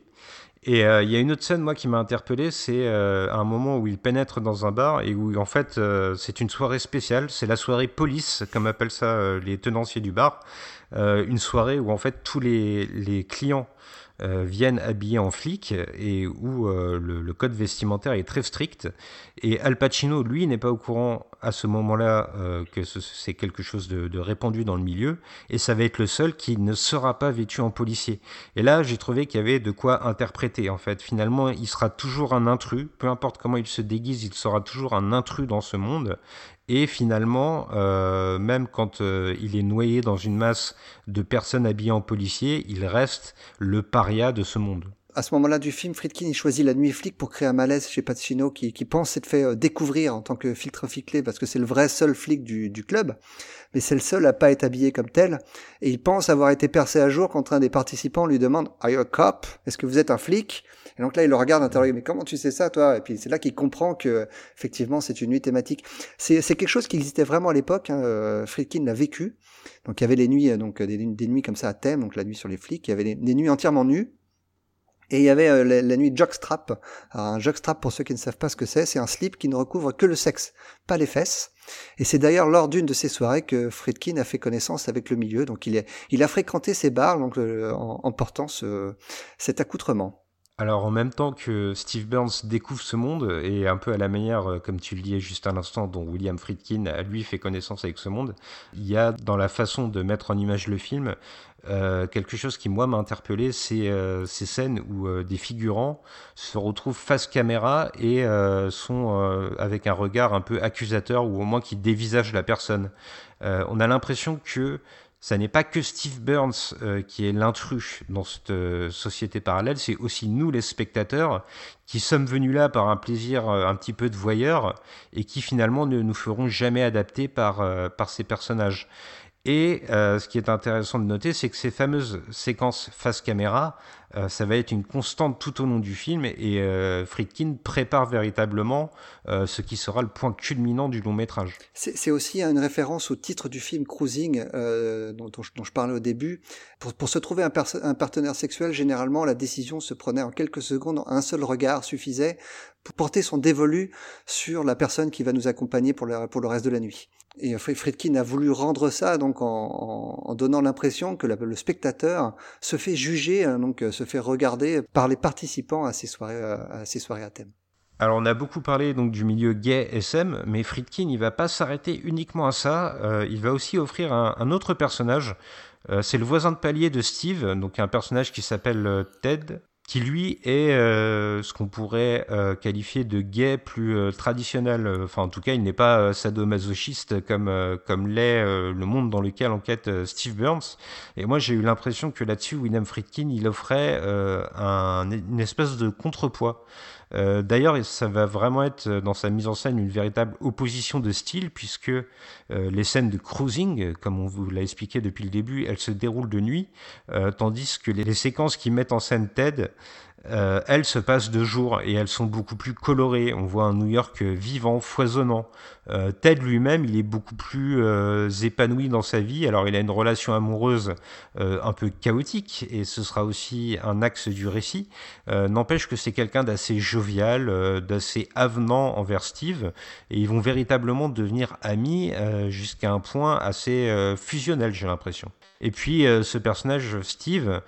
[SPEAKER 1] Et euh, il y a une autre scène, moi, qui m'a interpellé, c'est un moment où il pénètre dans un bar et où, en fait, c'est une soirée spéciale. C'est la soirée police, comme appellent ça les tenanciers du bar. une soirée où, en fait, tous les, les clients euh, viennent habillés en flic et où euh, le, code vestimentaire est très strict. Et Al Pacino, lui, n'est pas au courant à ce moment-là euh, que c'est quelque chose de, répandu dans le milieu et ça va être le seul qui ne sera pas vêtu en policier. Et là, j'ai trouvé qu'il y avait de quoi interpréter en fait. Finalement, il sera toujours un intrus, peu importe comment il se déguise, il sera toujours un intrus dans ce monde et finalement, euh, même quand euh, il est noyé dans une masse de personnes habillées en policier, il reste le paria de ce monde.
[SPEAKER 2] À ce moment-là du film, Friedkin choisit la nuit flic pour créer un malaise chez Pacino qui, qui pense s'être fait euh, découvrir en tant que filtre ficlé parce que c'est le vrai seul flic du, du club, mais c'est le seul à pas être habillé comme tel. Et il pense avoir été percé à jour quand un des participants lui demande Are you a cop? Est-ce que vous êtes un flic? Et donc là, il le regarde interroger, mais comment tu sais ça, toi? Et puis c'est là qu'il comprend que effectivement, c'est une nuit thématique. C'est quelque chose qui existait vraiment à l'époque. Hein, euh, Friedkin l'a vécu. Donc il y avait les nuits, donc des, des, nuits comme ça à thème, donc la nuit sur les flics. Il y avait des, nuits entièrement nues. Et il y avait euh, la, nuit jockstrap. Alors, un jockstrap, pour ceux qui ne savent pas ce que c'est, c'est un slip qui ne recouvre que le sexe, pas les fesses. Et c'est d'ailleurs lors d'une de ces soirées que Friedkin a fait connaissance avec le milieu. Donc il, est, il a fréquenté ces bars donc, euh, en, en, portant ce, cet accoutrement.
[SPEAKER 1] Alors en même temps que Steve Burns découvre ce monde, et un peu à la manière, euh, comme tu le disais juste à l'instant, dont William Friedkin lui fait connaissance avec ce monde, il y a dans la façon de mettre en image le film euh, quelque chose qui moi m'a interpellé, c'est euh, ces scènes où des figurants se retrouvent face caméra et sont avec un regard un peu accusateur ou au moins qui dévisagent la personne. on a l'impression que ça n'est pas que Steve Burns euh, qui est l'intrus dans cette euh, société parallèle, c'est aussi nous les spectateurs qui sommes venus là par un plaisir euh, un petit peu de voyeur et qui finalement ne nous feront jamais adapter par, par ces personnages. Et ce qui est intéressant de noter, c'est que ces fameuses séquences face caméra, euh, ça va être une constante tout au long du film et euh, Friedkin prépare véritablement euh, ce qui sera le point culminant du long métrage.
[SPEAKER 2] C'est aussi une référence au titre du film Cruising dont, dont, je parlais au début. Pour, pour se trouver un, un, partenaire sexuel, généralement la décision se prenait en quelques secondes, un seul regard suffisait pour porter son dévolu sur la personne qui va nous accompagner pour le, pour le reste de la nuit. Et Friedkin a voulu rendre ça donc en, donnant l'impression que le spectateur se fait juger, hein, donc se fait regarder par les participants à ces soirées, à ces soirées à thème.
[SPEAKER 1] Alors on a beaucoup parlé donc du milieu gay SM, mais Friedkin il va pas s'arrêter uniquement à ça. Euh, il va aussi offrir un, autre personnage. Euh, c'est le voisin de palier de Steve, donc un personnage qui s'appelle euh, Ted, qui lui est euh, ce qu'on pourrait euh, qualifier de gay plus euh, traditionnel. Enfin, en tout cas, il n'est pas sadomasochiste comme comme l'est le monde dans lequel enquête Steve Burns. Et moi, j'ai eu l'impression que là-dessus, William Friedkin, il offrait un, une espèce de contrepoids. Euh, D'ailleurs, ça va vraiment être dans sa mise en scène une véritable opposition de style, puisque euh, les scènes de cruising, comme on vous l'a expliqué depuis le début, elles se déroulent de nuit, euh, tandis que les, les séquences qui mettent en scène Ted, euh, elles se passent de jour et elles sont beaucoup plus colorées. On voit un New York vivant, foisonnant. Euh, Ted lui-même, il est beaucoup plus euh, épanoui dans sa vie. Alors, il a une relation amoureuse euh, un peu chaotique et ce sera aussi un axe du récit. Euh, n'empêche que c'est quelqu'un d'assez jovial, euh, d'assez avenant envers Steve et ils vont véritablement devenir amis jusqu'à un point assez fusionnel, j'ai l'impression. Et puis, ce personnage, Steve,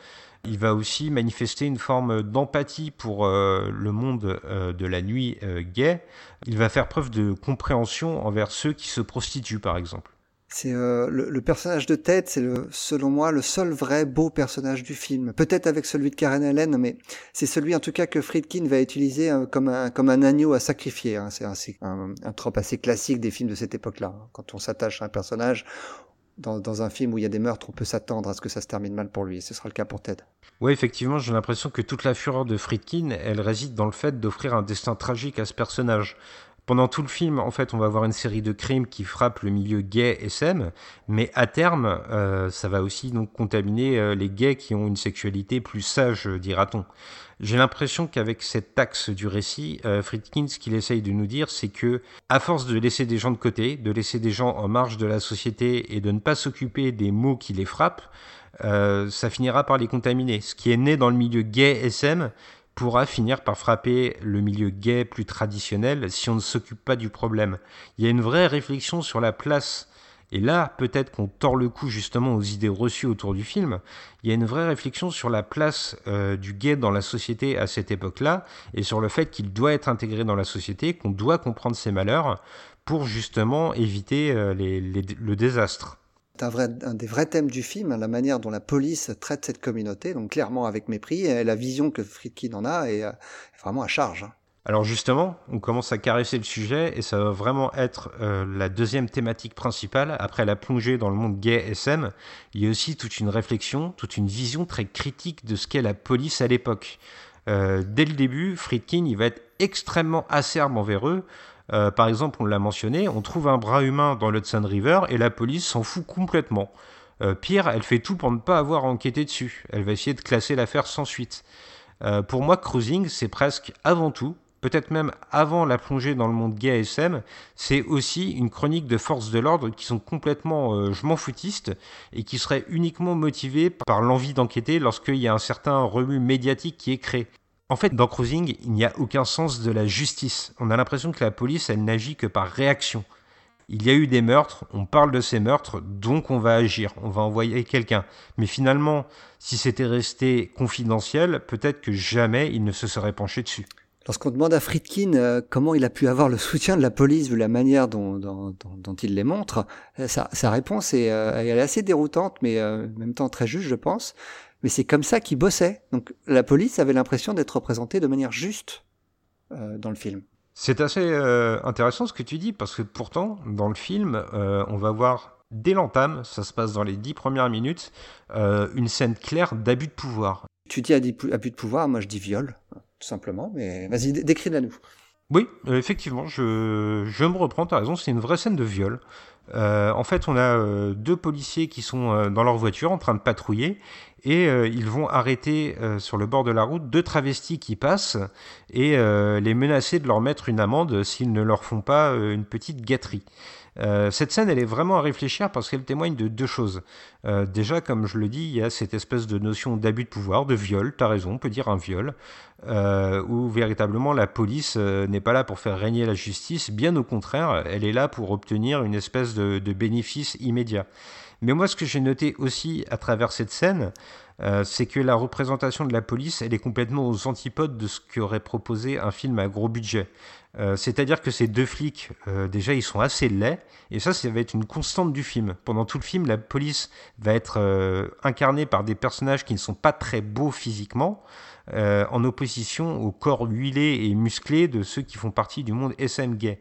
[SPEAKER 1] il va aussi manifester une forme d'empathie pour euh, le monde euh, de la nuit euh, gay. Il va faire preuve de compréhension envers ceux qui se prostituent, par exemple.
[SPEAKER 2] C'est le, personnage de Ted, c'est selon moi le seul vrai beau personnage du film. Peut-être avec celui de Karen Allen, mais c'est celui en tout cas que Friedkin va utiliser comme un comme un agneau à sacrifier. Hein. C'est un, un, un trope assez classique des films de cette époque-là. Quand on s'attache à un personnage, dans, un film où il y a des meurtres, on peut s'attendre à ce que ça se termine mal pour lui. Et ce sera le cas pour Ted.
[SPEAKER 1] Oui, effectivement, j'ai l'impression que toute la fureur de Friedkin, elle réside dans le fait d'offrir un destin tragique à ce personnage. Pendant tout le film, en fait, on va avoir une série de crimes qui frappent le milieu gay SM, mais à terme, euh, ça va aussi donc contaminer euh, les gays qui ont une sexualité plus sage, dira-t-on. J'ai l'impression qu'avec cet axe du récit, euh, Friedkin, ce qu'il essaye de nous dire, c'est que, à force de laisser des gens de côté, de laisser des gens en marge de la société et de ne pas s'occuper des maux qui les frappent, euh, ça finira par les contaminer. Ce qui est né dans le milieu gay SM pourra finir par frapper le milieu gay plus traditionnel si on ne s'occupe pas du problème. Il y a une vraie réflexion sur la place et là, peut-être qu'on tord le cou justement aux idées reçues autour du film. Il y a une vraie réflexion sur la place euh, du gay dans la société à cette époque-là, et sur le fait qu'il doit être intégré dans la société, qu'on doit comprendre ses malheurs pour justement éviter euh, le désastre.
[SPEAKER 2] C'est un, des vrais thèmes du film, la manière dont la police traite cette communauté, donc clairement avec mépris, et la vision que Friedkin en a est, vraiment à charge.
[SPEAKER 1] Alors justement, on commence à caresser le sujet et ça va vraiment être euh, la deuxième thématique principale. Après la plongée dans le monde gay SM, il y a aussi toute une réflexion, toute une vision très critique de ce qu'est la police à l'époque. Euh, dès le début, Friedkin il va être extrêmement acerbe envers eux. Euh, par exemple, on l'a mentionné, on trouve un bras humain dans l'Hudson River et la police s'en fout complètement. Pire, elle fait tout pour ne pas avoir enquêté dessus. Elle va essayer de classer l'affaire sans suite. Pour moi, Cruising, c'est presque avant tout, peut-être même avant la plongée dans le monde gay ASM, c'est aussi une chronique de forces de l'ordre qui sont complètement euh, je m'en foutistes et qui seraient uniquement motivées par l'envie d'enquêter lorsqu'il y a un certain remue médiatique qui est créé. En fait, dans Cruising, il n'y a aucun sens de la justice. On a l'impression que la police, elle n'agit que par réaction. Il y a eu des meurtres, on parle de ces meurtres, donc on va agir, on va envoyer quelqu'un. Mais finalement, si c'était resté confidentiel, peut-être que jamais il ne se serait penché dessus.
[SPEAKER 2] Lorsqu'on demande à Friedkin euh, comment il a pu avoir le soutien de la police vu la manière dont, dont, dont, dont il les montre, euh, sa, sa, réponse est, euh, elle est assez déroutante, mais en même temps très juste, je pense mais c'est comme ça qu'ils bossaient. Donc la police avait l'impression d'être représentée de manière juste euh, dans le film.
[SPEAKER 1] C'est assez euh, intéressant ce que tu dis, parce que pourtant, dans le film, euh, on va voir dès l'entame, ça se passe dans les dix premières minutes, euh, une scène claire d'abus de pouvoir.
[SPEAKER 2] Tu dis abus de pouvoir, moi je dis viol, tout simplement, mais vas-y, décris-la nous.
[SPEAKER 1] Oui, effectivement, je, me reprends, tu as raison, c'est une vraie scène de viol. Euh, en fait, on a euh, deux policiers qui sont euh, dans leur voiture en train de patrouiller et ils vont arrêter sur le bord de la route deux travestis qui passent et les menacer de leur mettre une amende s'ils ne leur font pas une petite gâterie. Euh, cette scène, elle est vraiment à réfléchir parce qu'elle témoigne de deux choses. Euh, déjà, comme je le dis, il y a cette espèce de notion d'abus de pouvoir, de viol, tu as raison, on peut dire un viol, euh, où véritablement la police n'est pas là pour faire régner la justice, bien au contraire, elle est là pour obtenir une espèce de bénéfice immédiat. Mais moi, ce que j'ai noté aussi à travers cette scène, c'est que la représentation de la police, elle est complètement aux antipodes de ce qu'aurait proposé un film à gros budget. Euh, c'est-à-dire que ces deux flics, euh, déjà, ils sont assez laids, et ça, ça va être une constante du film. Pendant tout le film, la police va être euh, incarnée par des personnages qui ne sont pas très beaux physiquement, en opposition au corps huilé et musclé de ceux qui font partie du monde SM gay.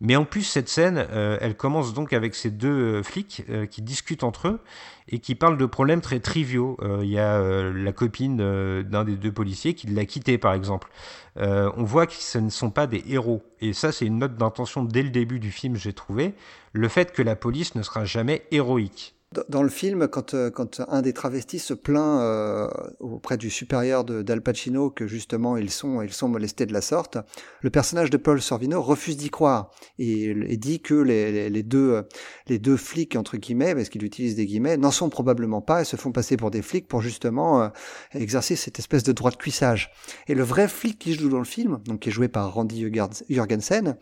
[SPEAKER 1] Mais en plus, cette scène, euh, elle commence donc avec ces deux euh, flics euh, qui discutent entre eux et qui parlent de problèmes très triviaux. Il y a la copine d'un des deux policiers qui l'a quitté, par exemple. on voit que ce ne sont pas des héros. Et ça, c'est une note d'intention dès le début du film, j'ai trouvé. Le fait que la police ne sera jamais héroïque.
[SPEAKER 2] Dans le film, quand, euh, quand un des travestis se plaint euh, auprès du supérieur d'Al Pacino que justement ils sont, ils sont molestés de la sorte, le personnage de Paul Sorvino refuse d'y croire et, dit que les, les, deux, les deux flics, entre guillemets, parce qu'il utilise des guillemets, n'en sont probablement pas et se font passer pour des flics pour justement euh, exercer cette espèce de droit de cuissage. Et le vrai flic qui joue dans le film, donc qui est joué par Randy Jurgensen,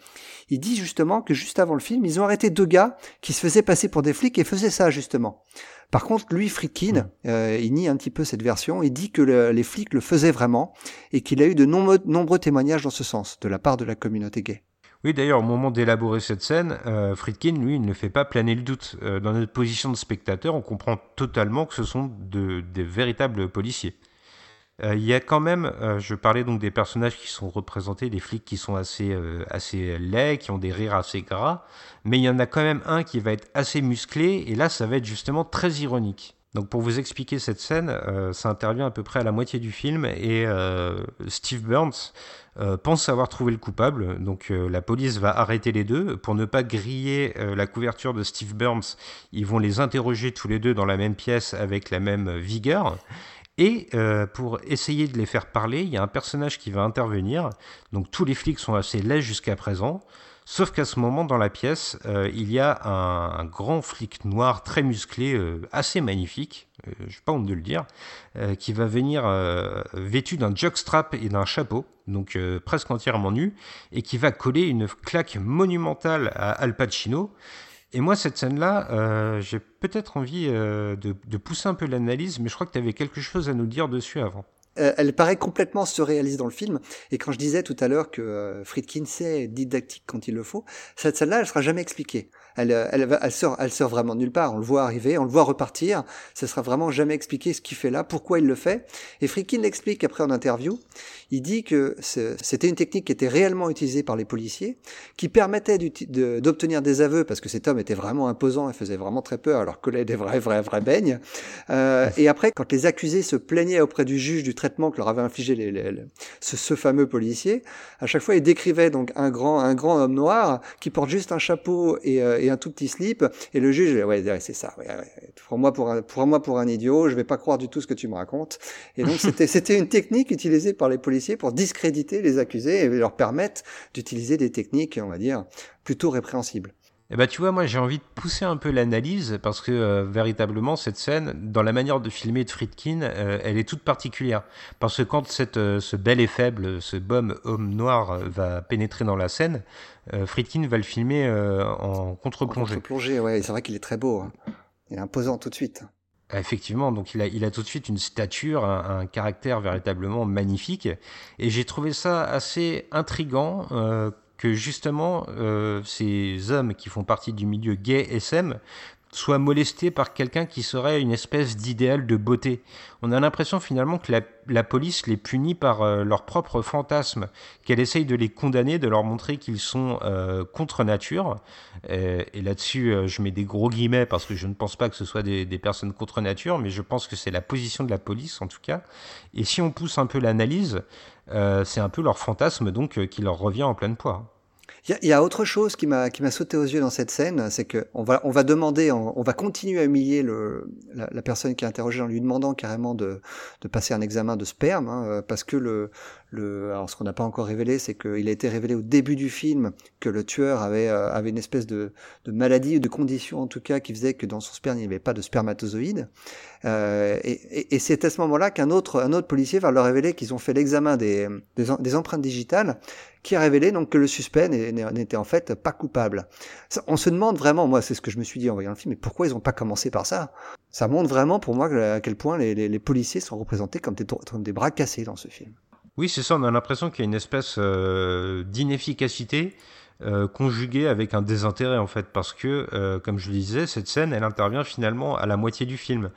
[SPEAKER 2] il dit justement que juste avant le film, ils ont arrêté deux gars qui se faisaient passer pour des flics et faisaient ça justement par contre, lui, Friedkin, euh, il nie un petit peu cette version. Il dit que les flics le faisaient vraiment et qu'il a eu de nombreux, témoignages dans ce sens de la part de la communauté gay.
[SPEAKER 1] Oui, d'ailleurs, au moment d'élaborer cette scène, euh, Friedkin, lui, il ne fait pas planer le doute. Euh, dans notre position de spectateur, on comprend totalement que ce sont des véritables policiers. Euh, il y a quand même, euh, je parlais donc des personnages qui sont représentés, des flics qui sont assez, euh, assez laids, qui ont des rires assez gras, mais il y en a quand même un qui va être assez musclé, et là ça va être justement très ironique. Donc pour vous expliquer cette scène, ça intervient à peu près à la moitié du film, et Steve Burns pense avoir trouvé le coupable, donc la police va arrêter les deux. Pour ne pas griller la couverture de Steve Burns, ils vont les interroger tous les deux dans la même pièce avec la même vigueur. Et euh, pour essayer de les faire parler, il y a un personnage qui va intervenir. Donc tous les flics sont assez laids jusqu'à présent. Sauf qu'à ce moment, dans la pièce, euh, il y a un, grand flic noir très musclé, euh, assez magnifique, je n'ai pas honte de le dire, qui va venir vêtu d'un jockstrap et d'un chapeau, donc presque entièrement nu, et qui va coller une claque monumentale à Al Pacino. Et moi, cette scène-là, euh, j'ai peut-être envie euh, de, pousser un peu l'analyse, mais je crois que tu avais quelque chose à nous dire dessus avant.
[SPEAKER 2] Euh, elle paraît complètement surréaliste dans le film. Et quand je disais tout à l'heure que Friedkin sait didactique quand il le faut, cette scène-là, elle sera jamais expliquée. Elle, euh, elle, elle, sort, elle sort vraiment nulle part. On le voit arriver, on le voit repartir. Ça sera vraiment jamais expliqué ce qu'il fait là, pourquoi il le fait. Et Friedkin l'explique après en interview. Il dit que c'était une technique qui était réellement utilisée par les policiers, qui permettait d'obtenir des aveux parce que cet homme était vraiment imposant et faisait vraiment très peur, alors que là, des vrais, vrais, vrais beignes. Euh, et après, quand les accusés se plaignaient auprès du juge du traitement que leur avait infligé ce, ce, fameux policier, à chaque fois, il décrivait donc un grand, un grand homme noir qui porte juste un chapeau et, euh, et un tout petit slip, et le juge, ouais, c'est ça, ouais, ouais, prends-moi pour un, prends-moi pour un idiot, je vais pas croire du tout ce que tu me racontes. Et donc, c'était, c'était une technique utilisée par les policiers pour discréditer les accusés et leur permettre d'utiliser des techniques, on va dire, plutôt répréhensibles.
[SPEAKER 1] Eh ben, tu vois, moi j'ai envie de pousser un peu l'analyse parce que euh, véritablement cette scène, dans la manière de filmer de Friedkin, euh, elle est toute particulière. Parce que quand cette, euh, ce bel et faible, ce bum homme noir va pénétrer dans la scène, Friedkin va le filmer en contre-plongée.
[SPEAKER 2] contre-plongée, ouais, c'est vrai qu'il est très beau. Hein. Il est imposant tout de suite.
[SPEAKER 1] Ah, effectivement, donc il a, il a tout de suite une stature, un, un caractère véritablement magnifique. Et j'ai trouvé ça assez intrigant justement euh, ces hommes qui font partie du milieu gay SM soient molestés par quelqu'un qui serait une espèce d'idéal de beauté. On a l'impression finalement que la, police les punit par euh, leur propre fantasme, qu'elle essaye de les condamner, de leur montrer qu'ils sont euh, contre nature. et là-dessus, je mets des gros guillemets parce que je ne pense pas que ce soit des, des personnes contre nature, mais je pense que c'est la position de la police en tout cas. Et si on pousse un peu l'analyse, c'est un peu leur fantasme donc qui leur revient en pleine poire.
[SPEAKER 2] Il y, a autre chose qui m'a qui m'a sauté aux yeux dans cette scène, c'est que on va on va demander, on, va continuer à humilier le la, personne qui est interrogée en lui demandant carrément de de passer un examen de sperme, hein, parce que le le alors ce qu'on n'a pas encore révélé, c'est qu'il a été révélé au début du film que le tueur avait euh, avait une espèce de de maladie ou de condition en tout cas qui faisait que dans son sperme il n'y avait pas de spermatozoïdes. Euh, et, et, c'est à ce moment-là qu'un autre un autre policier va leur révéler qu'ils ont fait l'examen des, des des empreintes digitales qui a révélé donc que le suspect n'était en fait pas coupable. On se demande vraiment, moi c'est ce que je me suis dit en voyant le film, mais pourquoi ils n'ont pas commencé par ça? Ça montre vraiment pour moi à quel point les, policiers sont représentés comme des, bras cassés dans ce film.
[SPEAKER 1] Oui, c'est ça, on a l'impression qu'il y a une espèce euh, d'inefficacité euh, conjuguée avec un désintérêt en fait, parce que, euh, comme je le disais, cette scène, elle intervient finalement à la moitié du film.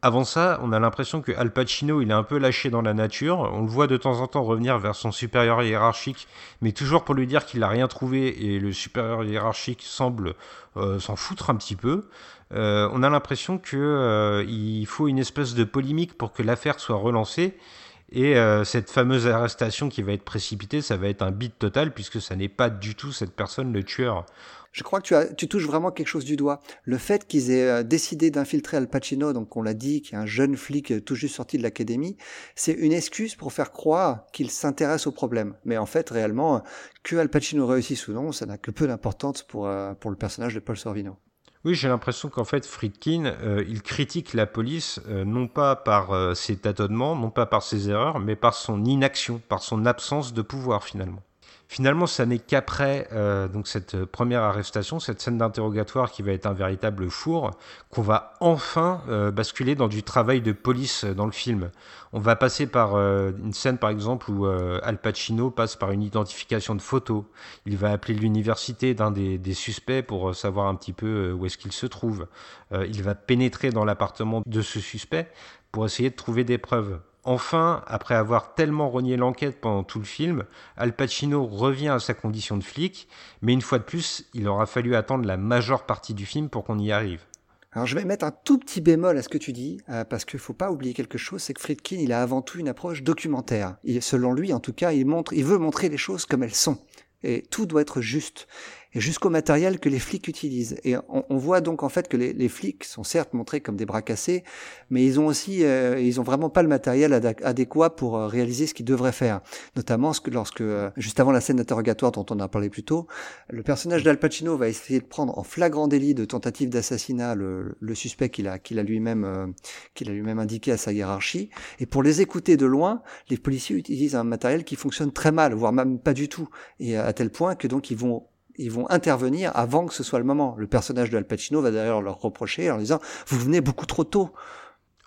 [SPEAKER 1] Avant ça, on a l'impression que Al Pacino, il est un peu lâché dans la nature. On le voit de temps en temps revenir vers son supérieur hiérarchique, mais toujours pour lui dire qu'il n'a rien trouvé et le supérieur hiérarchique semble s'en foutre un petit peu. On a l'impression qu'il faut une espèce de polémique pour que l'affaire soit relancée. Et cette fameuse arrestation qui va être précipitée, ça va être un beat total puisque ça n'est pas du tout cette personne le tueur.
[SPEAKER 2] Je crois que tu, as, tu touches vraiment quelque chose du doigt. Le fait qu'ils aient euh, décidé d'infiltrer Al Pacino, donc on l'a dit, qui est un jeune flic euh, tout juste sorti de l'académie, c'est une excuse pour faire croire qu'il s'intéresse au problème. Mais en fait, réellement, que Al Pacino réussisse ou non, ça n'a que peu d'importance pour, euh, pour le personnage de Paul Sorvino.
[SPEAKER 1] Oui, j'ai l'impression qu'en fait, Friedkin, il critique la police non pas par ses tâtonnements, non pas par ses erreurs, mais par son inaction, par son absence de pouvoir finalement. Finalement, ça n'est qu'après euh, donc cette première arrestation, cette scène d'interrogatoire qui va être un véritable four, qu'on va enfin euh, basculer dans du travail de police dans le film. On va passer par euh, une scène, par exemple, où Al Pacino passe par une identification de photos. Il va appeler l'université d'un des, des, suspects pour savoir un petit peu où est-ce qu'il se trouve. il va pénétrer dans l'appartement de ce suspect pour essayer de trouver des preuves. Enfin, après avoir tellement renié l'enquête pendant tout le film, Al Pacino revient à sa condition de flic, mais une fois de plus, il aura fallu attendre la majeure partie du film pour qu'on y arrive.
[SPEAKER 2] Alors je vais mettre un tout petit bémol à ce que tu dis, euh, parce qu'il faut pas oublier quelque chose, c'est que Friedkin, il a avant tout une approche documentaire. selon lui, en tout cas, il, montre, il veut montrer les choses comme elles sont. Et tout doit être juste et jusqu'au matériel que les flics utilisent. Et on, voit donc en fait que les, flics sont certes montrés comme des bras cassés, mais ils ont aussi, euh, ils ont vraiment pas le matériel adéquat pour euh, réaliser ce qu'ils devraient faire. Notamment lorsque, euh, juste avant la scène d'interrogatoire dont on a parlé plus tôt, le personnage d'Al Pacino va essayer de prendre en flagrant délit de tentative d'assassinat le, le, suspect qu'il a, qu'il a lui-même, qu'il a lui-même indiqué à sa hiérarchie. Et pour les écouter de loin, les policiers utilisent un matériel qui fonctionne très mal, voire même pas du tout, et à tel point que donc ils vont ils vont intervenir avant que ce soit le moment. Le personnage de Al Pacino va d'ailleurs leur reprocher en disant vous venez beaucoup trop tôt.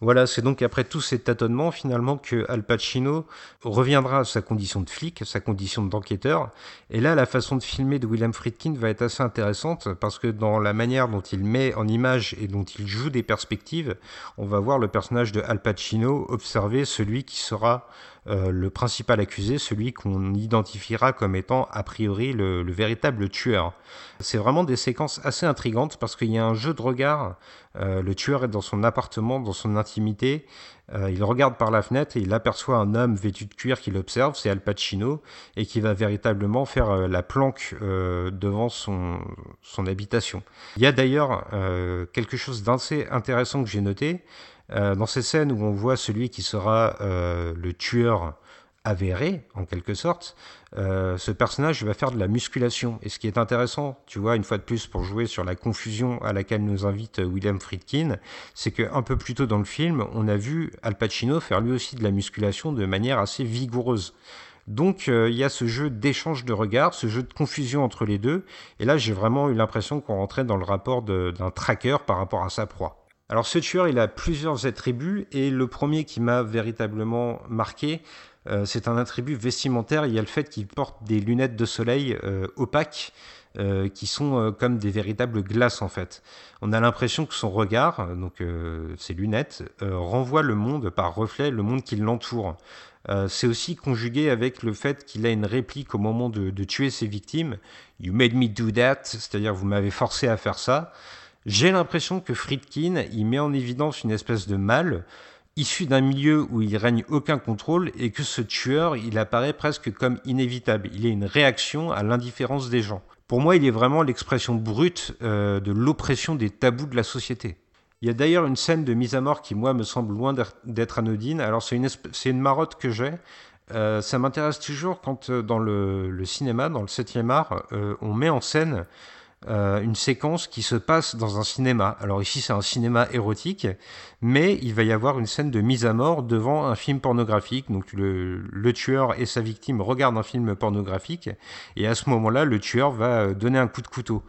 [SPEAKER 1] Voilà, c'est donc après tous ces tâtonnements finalement que Al Pacino reviendra à sa condition de flic, à sa condition d'enquêteur. Et là, la façon de filmer de William Friedkin va être assez intéressante parce que dans la manière dont il met en image et dont il joue des perspectives, on va voir le personnage de Al Pacino observer celui qui sera le principal accusé, celui qu'on identifiera comme étant a priori le, véritable tueur. C'est vraiment des séquences assez intrigantes parce qu'il y a un jeu de regard. Euh, le tueur est dans son appartement, dans son intimité. Euh, il regarde par la fenêtre et il aperçoit un homme vêtu de cuir qui l'observe, c'est Al Pacino, et qui va véritablement faire la planque devant son, son habitation. Il y a d'ailleurs quelque chose d'assez intéressant que j'ai noté, euh, dans ces scènes où on voit celui qui sera euh, le tueur avéré, en quelque sorte, euh, ce personnage va faire de la musculation. Et ce qui est intéressant, tu vois, une fois de plus, pour jouer sur la confusion à laquelle nous invite William Friedkin, c'est qu'un peu plus tôt dans le film, on a vu Al Pacino faire lui aussi de la musculation de manière assez vigoureuse. Donc il y a ce jeu d'échange de regards, ce jeu de confusion entre les deux. Et là, j'ai vraiment eu l'impression qu'on rentrait dans le rapport d'un tracker par rapport à sa proie. Alors ce tueur, il a plusieurs attributs et le premier qui m'a véritablement marqué, euh, c'est un attribut vestimentaire. Il y a le fait qu'il porte des lunettes de soleil euh, opaques. Euh, qui sont comme des véritables glaces en fait. On a l'impression que son regard, donc ses lunettes, renvoie le monde par reflet, le monde qui l'entoure. c'est aussi conjugué avec le fait qu'il a une réplique au moment de, de tuer ses victimes. You made me do that, c'est-à-dire vous m'avez forcé à faire ça. J'ai l'impression que Friedkin, il met en évidence une espèce de mal, issu d'un milieu où il règne aucun contrôle et que ce tueur, il apparaît presque comme inévitable. Il est une réaction à l'indifférence des gens. Pour moi, il est vraiment l'expression brute euh, de l'oppression des tabous de la société. Il y a d'ailleurs une scène de mise à mort qui, moi, me semble loin d'être anodine. Alors, c'est une, une marotte que j'ai. Euh, ça m'intéresse toujours quand, euh, dans le, cinéma, dans le 7e art, on met en scène euh, une séquence qui se passe dans un cinéma. Alors ici c'est un cinéma érotique, mais il va y avoir une scène de mise à mort devant un film pornographique. Donc le, le tueur et sa victime regardent un film pornographique, et à ce moment-là le tueur va donner un coup de couteau.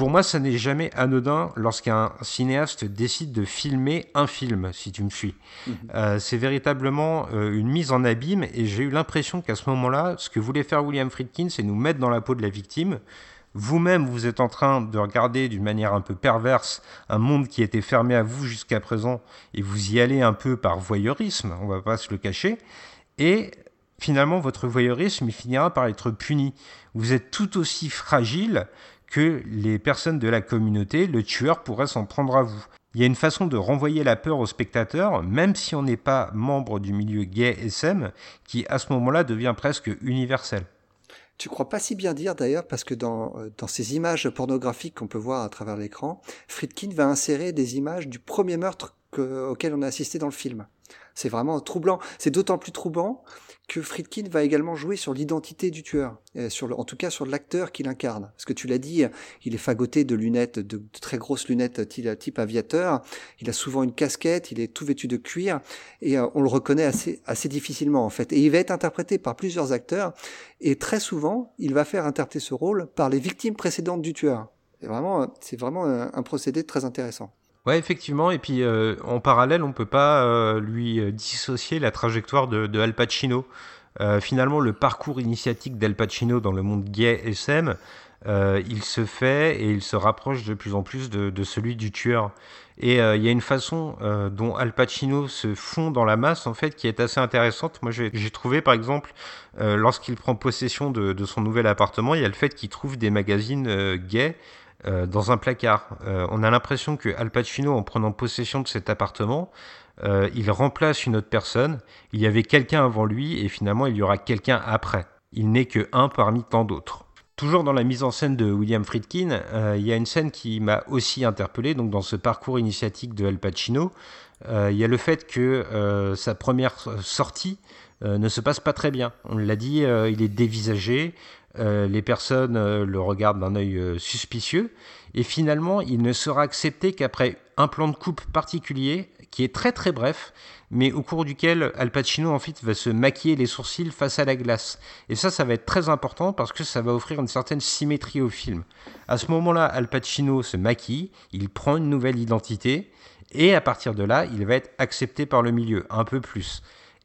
[SPEAKER 1] Pour moi, ça n'est jamais anodin lorsqu'un cinéaste décide de filmer un film, si tu me suis. Mhm. Euh, c'est véritablement euh, une mise en abîme et j'ai eu l'impression qu'à ce moment-là, ce que voulait faire William Friedkin, c'est nous mettre dans la peau de la victime, vous-même, vous êtes en train de regarder d'une manière un peu perverse un monde qui était fermé à vous jusqu'à présent, et vous y allez un peu par voyeurisme, on va pas se le cacher, et finalement, votre voyeurisme, finira par être puni. Vous êtes tout aussi fragile que les personnes de la communauté, le tueur pourrait s'en prendre à vous. Il y a une façon de renvoyer la peur au spectateur, même si on n'est pas membre du milieu gay SM, qui à ce moment-là devient presque universel.
[SPEAKER 2] Tu crois pas si bien dire d'ailleurs parce que dans, euh, dans ces images pornographiques qu'on peut voir à travers l'écran, Friedkin va insérer des images du premier meurtre auquel on a assisté dans le film. C'est vraiment troublant. C'est d'autant plus troublant que Friedkin va également jouer sur l'identité du tueur, sur en tout cas sur l'acteur qu'il incarne. Parce que tu l'as dit, il est fagoté de lunettes, de, très grosses lunettes type, aviateur. Il a souvent une casquette, il est tout vêtu de cuir et euh, on le reconnaît assez, assez difficilement en fait. Et il va être interprété par plusieurs acteurs et très souvent, il va faire interpréter ce rôle par les victimes précédentes du tueur. C'est vraiment, c'est vraiment un procédé très intéressant.
[SPEAKER 1] Ouais, effectivement. Et puis, euh, en parallèle, on peut pas euh, lui euh, dissocier la trajectoire de, Al Pacino. finalement, le parcours initiatique d'Al Pacino dans le monde gay SM, il se fait et il se rapproche de plus en plus de, de celui du tueur. Et il y a une façon dont Al Pacino se fond dans la masse, en fait, qui est assez intéressante. Moi, j'ai trouvé, par exemple, lorsqu'il prend possession de, de, son nouvel appartement, il y a le fait qu'il trouve des magazines gays euh, dans un placard. Euh, on a l'impression que Al Pacino, en prenant possession de cet appartement, euh, il remplace une autre personne. Il y avait quelqu'un avant lui et finalement il y aura quelqu'un après. Il n'est que un parmi tant d'autres. Toujours dans la mise en scène de William Friedkin, il y a une scène qui m'a aussi interpellé. Donc dans ce parcours initiatique de Al Pacino, il y a le fait que sa première sortie ne se passe pas très bien. On l'a dit, il est dévisagé. Euh, les personnes euh, le regardent d'un œil euh, suspicieux, et finalement il ne sera accepté qu'après un plan de coupe particulier, qui est très très bref, mais au cours duquel Al Pacino en fait va se maquiller les sourcils face à la glace. Et ça, ça va être très important parce que ça va offrir une certaine symétrie au film. À ce moment-là, Al Pacino se maquille, il prend une nouvelle identité, et à partir de là, il va être accepté par le milieu, un peu plus.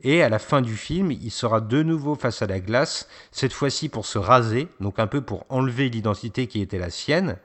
[SPEAKER 1] Et à la fin du film, il sera de nouveau face à la glace, cette fois-ci pour se raser, donc un peu pour enlever l'identité qui était la sienne,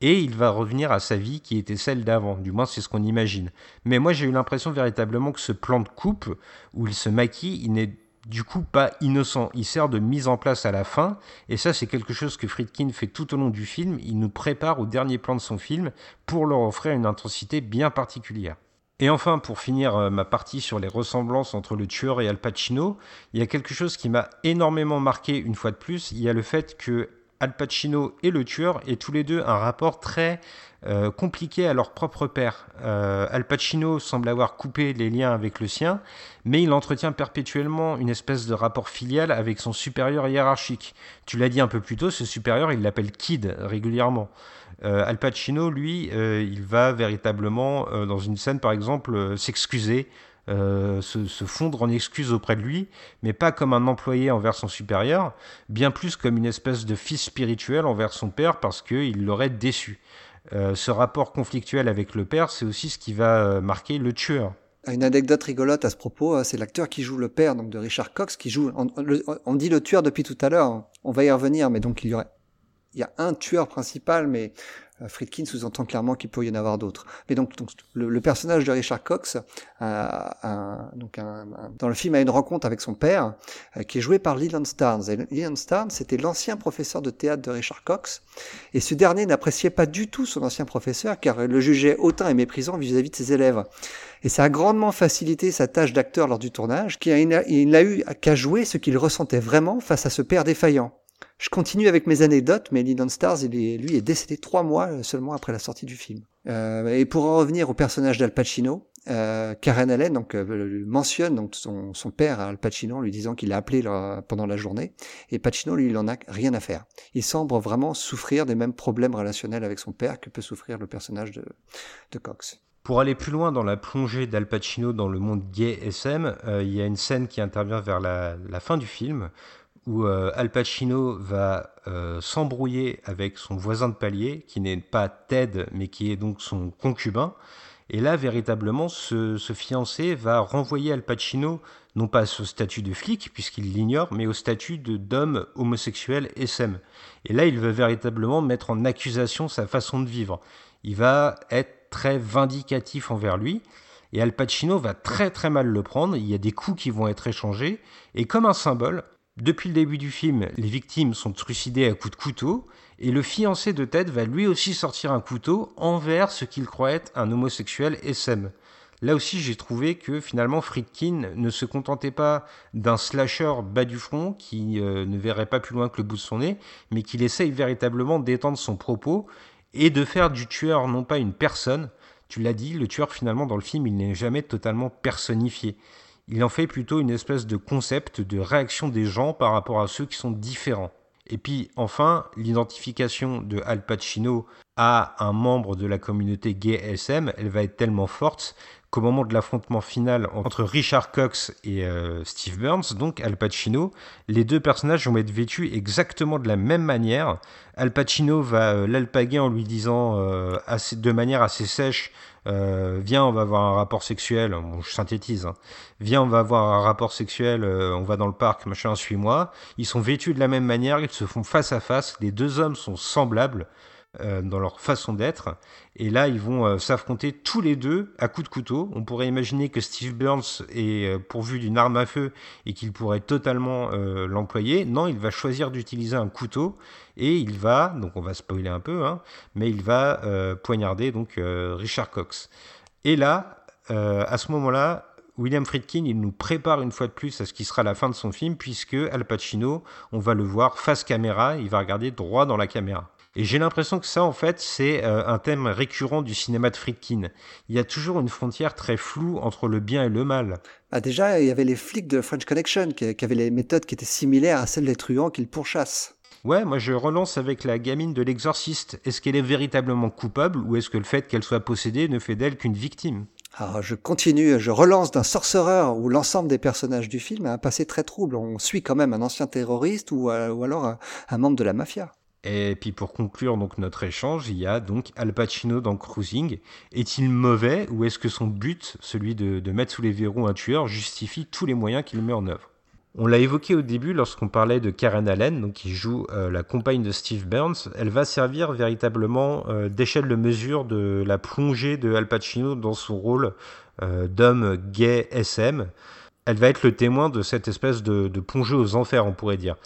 [SPEAKER 1] et il va revenir à sa vie qui était celle d'avant, du moins c'est ce qu'on imagine. Mais moi j'ai eu l'impression véritablement que ce plan de coupe, où il se maquille, il n'est du coup pas innocent, il sert de mise en place à la fin, et ça c'est quelque chose que Friedkin fait tout au long du film, il nous prépare au dernier plan de son film pour leur offrir une intensité bien particulière. Et enfin, pour finir euh, ma partie sur les ressemblances entre le tueur et Al Pacino, il y a quelque chose qui m'a énormément marqué une fois de plus. Il y a le fait que Al Pacino et le tueur aient tous les deux un rapport très euh, compliqué à leur propre père. Euh, Al Pacino semble avoir coupé les liens avec le sien, mais il entretient perpétuellement une espèce de rapport filial avec son supérieur hiérarchique. Tu l'as dit un peu plus tôt, ce supérieur, il l'appelle Kid régulièrement. Euh, Al Pacino, lui, euh, il va véritablement, euh, dans une scène par exemple, s'excuser, se, fondre en excuses auprès de lui, mais pas comme un employé envers son supérieur, bien plus comme une espèce de fils spirituel envers son père parce qu'il l'aurait déçu. ce rapport conflictuel avec le père, c'est aussi ce qui va marquer le tueur.
[SPEAKER 2] Une anecdote rigolote à ce propos, c'est l'acteur qui joue le père donc de Richard Cox qui joue. on, dit le tueur depuis tout à l'heure. On va y revenir, mais donc il y aurait il y a un tueur principal, mais Euh, Friedkin sous-entend clairement qu'il peut y en avoir d'autres. Mais donc, le, personnage de Richard Cox, donc dans le film, a une rencontre avec son père, euh, qui est joué par Leland Starnes. Et Leland Starnes, c'était l'ancien professeur de théâtre de Richard Cox, et ce dernier n'appréciait pas du tout son ancien professeur, car il le jugeait hautain et méprisant vis-à-vis de ses élèves. Et ça a grandement facilité sa tâche d'acteur lors du tournage, qui il n'a eu qu'à jouer ce qu'il ressentait vraiment face à ce père défaillant. Je continue avec mes anecdotes, mais Lyndon Stars, lui, est décédé trois mois seulement après la sortie du film. Euh, et pour en revenir au personnage d'Al Pacino, euh, Karen Allen donc euh, mentionne donc son, son, père Al Pacino en lui disant qu'il l'a appelé pendant la journée et Pacino lui il en a rien à faire. Il semble vraiment souffrir des mêmes problèmes relationnels avec son père que peut souffrir le personnage de, Cox.
[SPEAKER 1] Pour aller plus loin dans la plongée d'Al Pacino dans le monde gay SM, euh, il y a une scène qui intervient vers la fin du film où euh, Al Pacino va euh, s'embrouiller avec son voisin de palier, qui n'est pas Ted, mais qui est donc son concubin. Et là, véritablement, ce, fiancé va renvoyer Al Pacino, non pas au statut de flic, puisqu'il l'ignore, mais au statut d'homme homosexuel SM. Et là, il veut véritablement mettre en accusation sa façon de vivre. Il va être très vindicatif envers lui. Et Al Pacino va très très mal le prendre, il y a des coups qui vont être échangés, et comme un symbole, depuis le début du film, les victimes sont trucidées à coups de couteau, et le fiancé de Ted va lui aussi sortir un couteau envers ce qu'il croit être un homosexuel SM. Là aussi, j'ai trouvé que finalement Friedkin ne se contentait pas d'un slasher bas du front qui euh, ne verrait pas plus loin que le bout de son nez, mais qu'il essaye véritablement d'étendre son propos et de faire du tueur non pas une personne. Tu l'as dit, le tueur finalement dans le film, il n'est jamais totalement personnifié. Il en fait plutôt une espèce de concept de réaction des gens par rapport à ceux qui sont différents. Et puis enfin, l'identification de Al Pacino à un membre de la communauté gay SM, elle va être tellement forte qu'au moment de l'affrontement final entre Richard Cox et euh, Steve Burns, donc Al Pacino, les deux personnages vont être vêtus exactement de la même manière. Al Pacino va euh, l'alpaguer en lui disant euh, de manière assez sèche Viens, on va avoir un rapport sexuel. Je synthétise. Hein. Viens, on va avoir un rapport sexuel. on va dans le parc, machin, suis-moi. Ils sont vêtus de la même manière. Ils se font face à face. Les deux hommes sont semblables. Dans leur façon d'être. Et là, ils vont euh, s'affronter tous les deux à coups de couteau. On pourrait imaginer que Steve Burns est euh, pourvu d'une arme à feu et qu'il pourrait totalement l'employer. Non, il va choisir d'utiliser un couteau et il va, donc on va spoiler un peu, hein, mais il va poignarder donc Richard Cox. Et là, à ce moment-là, William Friedkin, il nous prépare une fois de plus à ce qui sera la fin de son film, puisque Al Pacino, on va le voir face caméra, il va regarder droit dans la caméra. Et j'ai l'impression que ça, en fait, c'est euh, un thème récurrent du cinéma de Friedkin. Il y a toujours une frontière très floue entre le bien et le mal.
[SPEAKER 2] Ah, déjà, il y avait les flics de French Connection qui, avaient les méthodes qui étaient similaires à celles des truands qu'ils pourchassent.
[SPEAKER 1] Ouais, moi je relance avec la gamine de l'exorciste. Est-ce qu'elle est véritablement coupable ou est-ce que le fait qu'elle soit possédée ne fait d'elle qu'une victime?
[SPEAKER 2] Alors ah, je continue, je relance d'un sorcereur où l'ensemble des personnages du film a un passé très trouble. On suit quand même un ancien terroriste ou, euh, ou alors un membre de la mafia.
[SPEAKER 1] Et puis pour conclure donc notre échange, il y a donc Al Pacino dans Cruising. Est-il mauvais ou est-ce que son but, celui de, mettre sous les verrous un tueur, justifie tous les moyens qu'il met en œuvre? On l'a évoqué au début lorsqu'on parlait de Karen Allen, qui joue euh, la compagne de Steve Burns. Elle va servir véritablement euh, d'échelle de mesure de la plongée de Al Pacino dans son rôle euh, d'homme gay SM. Elle va être le témoin de cette espèce de plongée aux enfers, on pourrait dire.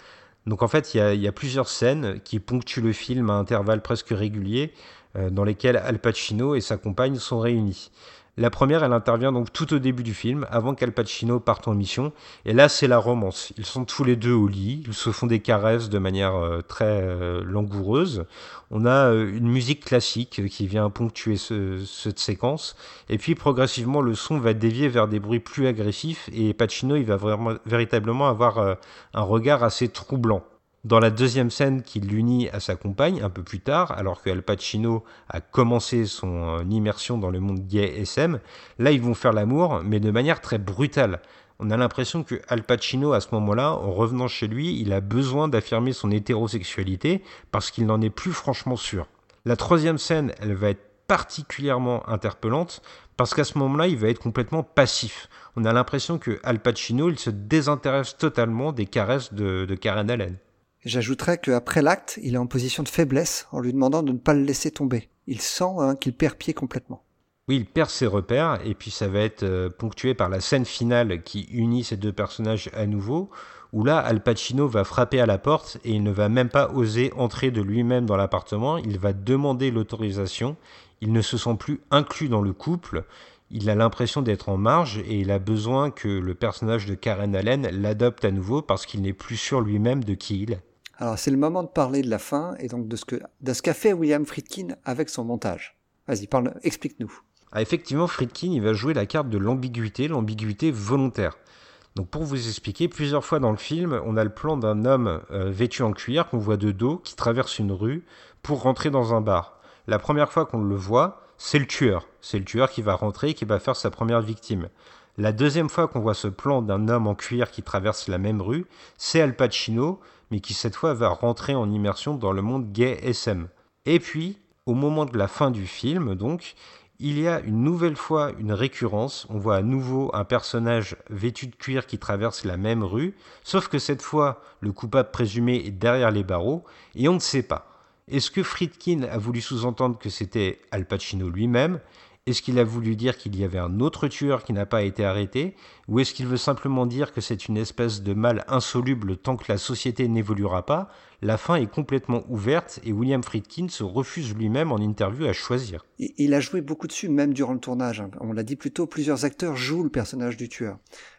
[SPEAKER 1] Donc en fait, il y, a, plusieurs scènes qui ponctuent le film à intervalles presque réguliers, euh, dans lesquelles Al Pacino et sa compagne sont réunis. La première, elle intervient donc tout au début du film, avant qu'Al Pacino parte en mission. Et là, c'est la romance. Ils sont tous les deux au lit, ils se font des caresses de manière euh, très euh, langoureuse. On a euh, une musique classique qui vient ponctuer cette séquence. Et puis, progressivement, le son va dévier vers des bruits plus agressifs. Et Pacino, il va vraiment, véritablement avoir un regard assez troublant. Dans la deuxième scène qui l'unit à sa compagne, un peu plus tard, alors que Al Pacino a commencé son euh, immersion dans le monde gay SM, là ils vont faire l'amour, mais de manière très brutale. On a l'impression que Al Pacino, à ce moment-là, en revenant chez lui, il a besoin d'affirmer son hétérosexualité parce qu'il n'en est plus franchement sûr. La troisième scène, elle va être particulièrement interpellante parce qu'à ce moment-là, il va être complètement passif. On a l'impression que Al Pacino, il se désintéresse totalement des caresses de, de Karen Allen.
[SPEAKER 2] J'ajouterais qu'après l'acte, il est en position de faiblesse en lui demandant de ne pas le laisser tomber. Il sent hein, qu'il perd pied complètement.
[SPEAKER 1] Oui, il perd ses repères, et puis ça va être euh, ponctué par la scène finale qui unit ces deux personnages à nouveau, où là, Al Pacino va frapper à la porte et il ne va même pas oser entrer de lui-même dans l'appartement, il va demander l'autorisation, il ne se sent plus inclus dans le couple, il a l'impression d'être en marge et il a besoin que le personnage de Karen Allen l'adopte à nouveau parce qu'il n'est plus sûr lui-même de qui il est.
[SPEAKER 2] Alors c'est le moment de parler de la fin et donc de ce que qu'a fait William Friedkin avec son montage. Vas-y, parle, explique-nous.
[SPEAKER 1] Ah, effectivement, Friedkin, il va jouer la carte de l'ambiguïté, l'ambiguïté volontaire. Donc pour vous expliquer, plusieurs fois dans le film, on a le plan d'un homme euh, vêtu en cuir qu'on voit de dos qui traverse une rue pour rentrer dans un bar. La première fois qu'on le voit, c'est le tueur. C'est le tueur qui va rentrer et qui va faire sa première victime. La deuxième fois qu'on voit ce plan d'un homme en cuir qui traverse la même rue, c'est Al Pacino, mais qui cette fois va rentrer en immersion dans le monde gay SM. Et puis, au moment de la fin du film, donc, il y a une nouvelle fois une récurrence. On voit à nouveau un personnage vêtu de cuir qui traverse la même rue, sauf que cette fois, le coupable présumé est derrière les barreaux et on ne sait pas. Est-ce que Friedkin a voulu sous-entendre que c'était Al Pacino lui-même? Est-ce qu'il a voulu dire qu'il y avait un autre tueur qui n'a pas été arrêté Ou est-ce qu'il veut simplement dire que c'est une espèce de mal insoluble tant que la société n'évoluera pas La fin est complètement ouverte et William Friedkin se refuse lui-même en interview à choisir.
[SPEAKER 2] Il a joué beaucoup dessus, même durant le tournage. Hein. On l'a dit plus tôt, plusieurs acteurs jouent le personnage du tueur.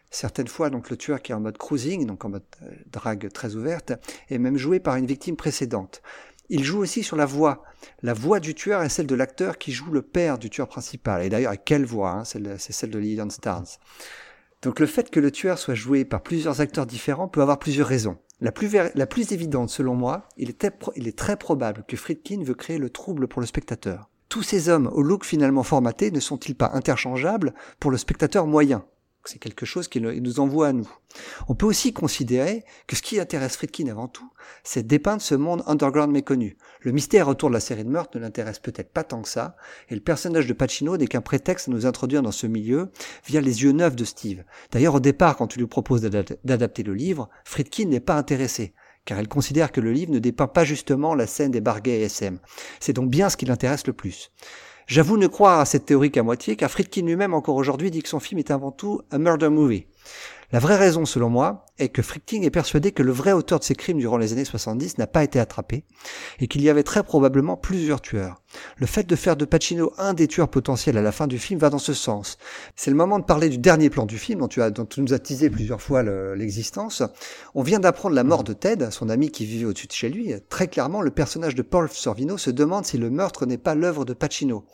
[SPEAKER 2] Certaines fois, donc le tueur qui est en mode cruising, donc en mode euh, drague très ouverte, est même joué par une victime précédente. Il joue aussi sur la voix. La voix du tueur est celle de l'acteur qui joue le père du tueur principal. Et d'ailleurs, quelle voix hein C'est celle de Lillian Stars. Donc le fait que le tueur soit joué par plusieurs acteurs différents peut avoir plusieurs raisons. La plus, la plus évidente, selon moi, il est, il est très probable que Friedkin veut créer le trouble pour le spectateur. Tous ces hommes au look finalement formaté ne sont-ils pas interchangeables pour le spectateur moyen? C'est quelque chose qui nous envoie à nous. On peut aussi considérer que ce qui intéresse Friedkin avant tout, c'est dépeindre ce monde underground méconnu. Le mystère autour de la série de meurtres ne l'intéresse peut-être pas tant que ça, et le personnage de Pacino n'est qu'un prétexte à nous introduire dans ce milieu via les yeux neufs de Steve. D'ailleurs, au départ, quand tu lui proposes d'adapter le livre, Friedkin n'est pas intéressé car elle considère que le livre ne dépeint pas justement la scène des barguets SM. C'est donc bien ce qui l'intéresse le plus. J'avoue ne croire à cette théorie qu'à moitié, car Friedkin lui-même encore aujourd'hui dit que son film est avant tout un murder movie. La vraie raison, selon moi, est que Friedkin est persuadé que le vrai auteur de ces crimes durant les années 70 n'a pas été attrapé, et qu'il y avait très probablement plusieurs tueurs. Le fait de faire de Pacino un des tueurs potentiels à la fin du film va dans ce sens. C'est le moment de parler du dernier plan du film, dont tu, as, dont tu nous as teasé plusieurs fois l'existence. On vient d'apprendre la mort de Ted, son ami qui vivait au-dessus de chez lui. Très clairement, le personnage de Paul Sorvino se demande si le meurtre n'est pas l'œuvre de Pacino.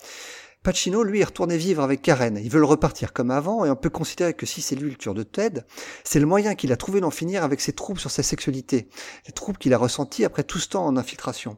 [SPEAKER 2] Pacino, lui, est retourné vivre avec Karen. Ils veulent repartir comme avant, et on peut considérer que si c'est lui le tueur de Ted, c'est le moyen qu'il a trouvé d'en finir avec ses troubles sur sa sexualité, les troubles qu'il a ressentis après tout ce temps en infiltration.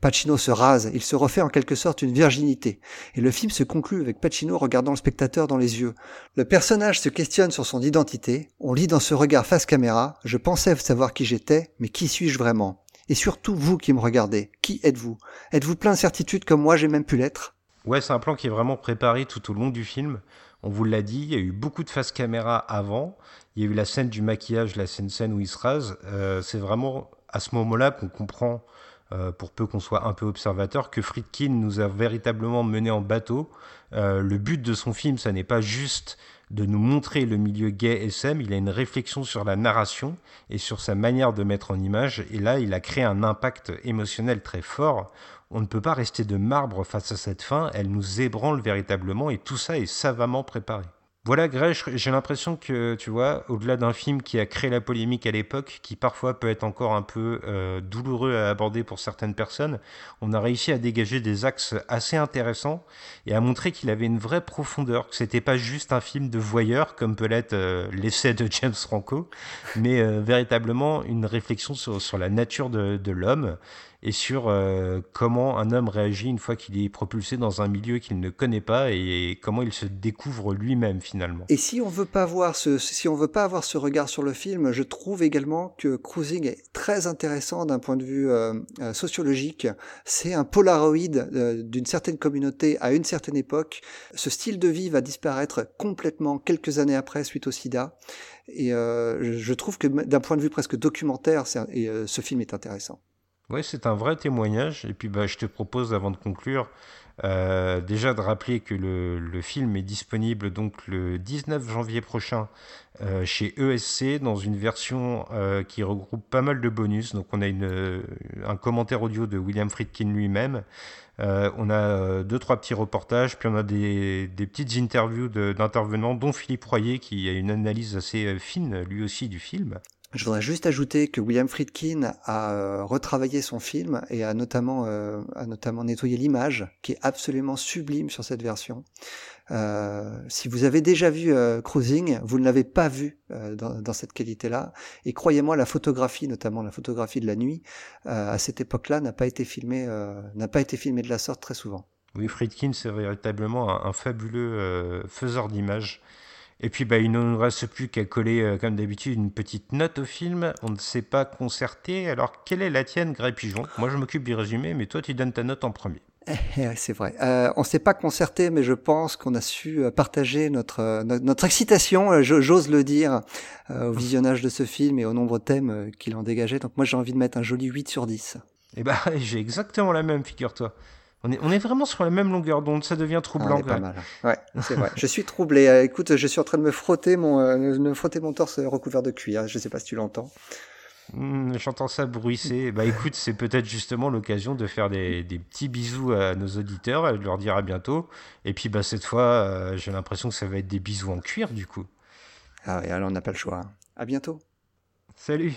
[SPEAKER 2] Pacino se rase, il se refait en quelque sorte une virginité, et le film se conclut avec Pacino regardant le spectateur dans les yeux. Le personnage se questionne sur son identité, on lit dans ce regard face caméra, je pensais savoir qui j'étais, mais qui suis-je vraiment? Et surtout vous qui me regardez, qui êtes-vous? Êtes-vous plein de certitude comme moi j'ai même pu l'être?
[SPEAKER 1] Ouais, c'est un plan qui est vraiment préparé tout au long du film. On vous l'a dit, il y a eu beaucoup de face caméra avant. Il y a eu la scène du maquillage, la scène où il se rase. Euh, c'est vraiment à ce moment-là qu'on comprend, euh, pour peu qu'on soit un peu observateur, que Friedkin nous a véritablement mené en bateau. Euh, le but de son film, ça n'est pas juste de nous montrer le milieu gay SM, il a une réflexion sur la narration et sur sa manière de mettre en image. Et là, il a créé un impact émotionnel très fort on ne peut pas rester de marbre face à cette fin, elle nous ébranle véritablement et tout ça est savamment préparé. Voilà Grèche, j'ai l'impression que, tu vois, au-delà d'un film qui a créé la polémique à l'époque, qui parfois peut être encore un peu euh, douloureux à aborder pour certaines personnes, on a réussi à dégager des axes assez intéressants et à montrer qu'il avait une vraie profondeur, que c'était pas juste un film de voyeur comme peut l'être euh, l'essai de James Franco, mais euh, véritablement une réflexion sur, la nature de l'homme et sur euh, comment un homme réagit une fois qu'il est propulsé dans un milieu qu'il ne connaît pas et comment il se découvre lui-même finalement.
[SPEAKER 2] Et si on veut pas voir ce, si on veut pas avoir ce regard sur le film, je trouve également que Cruising est très intéressant d'un point de vue euh, euh, sociologique. C'est un polaroid d'une certaine communauté à une certaine époque. Ce style de vie va disparaître complètement quelques années après suite au SIDA. Et je trouve que d'un point de vue presque documentaire, ce film est intéressant.
[SPEAKER 1] Oui, c'est un vrai témoignage. Et puis, bah, je te propose, avant de conclure, euh, déjà de rappeler que le, film est disponible donc le 19 janvier prochain euh, chez ESC dans une version euh, qui regroupe pas mal de bonus. Donc, on a un commentaire audio de William Friedkin lui-même. on a deux, trois petits reportages, puis on a des, des petites interviews d'intervenants, dont Philippe Royer qui a une analyse assez fine lui aussi du film.
[SPEAKER 2] Je voudrais juste ajouter que William Friedkin a euh, retravaillé son film et a notamment, euh, a notamment nettoyé l'image, qui est absolument sublime sur cette version. Euh, si vous avez déjà vu Cruising, vous ne l'avez pas vu dans, cette qualité-là. Et croyez-moi, la photographie, notamment la photographie de la nuit, à cette époque-là, n'a pas été filmée, n'a pas été filmée de la sorte très souvent.
[SPEAKER 1] Oui, Friedkin, c'est véritablement un fabuleux faiseur d'images. Et puis, bah, il ne nous reste plus qu'à coller, euh, comme d'habitude, une petite note au film. On ne s'est pas concerté. Alors, quelle est la tienne, Gré Pigeon? Moi, je m'occupe du résumé, mais toi, tu donnes ta note en premier.
[SPEAKER 2] Eh, eh, c'est vrai. Euh, on ne s'est pas concerté, mais je pense qu'on a su euh, partager notre, notre, excitation, j'ose le dire, au visionnage de ce film et au nombre de thèmes qu'il en dégageait. Donc moi, j'ai envie de mettre un joli 8 sur 10.
[SPEAKER 1] Eh bah, j'ai exactement la même, figure-toi. On est, on est vraiment sur la même longueur d'onde, ça devient troublant.
[SPEAKER 2] Ah, pas mal. Ouais, c'est vrai. je suis troublé. Euh, écoute, je suis en train de me frotter mon, euh, me frotter mon torse recouvert de cuir. Je sais pas si tu l'entends.
[SPEAKER 1] Hmm, j'entends ça bruisser. Bah écoute, c'est peut-être justement l'occasion de faire des, des, petits bisous à nos auditeurs et de leur dire à bientôt. Et puis bah cette fois, euh, j'ai l'impression que ça va être des bisous en cuir du coup.
[SPEAKER 2] Ah oui, alors on n'a pas le choix. À bientôt.
[SPEAKER 1] Salut.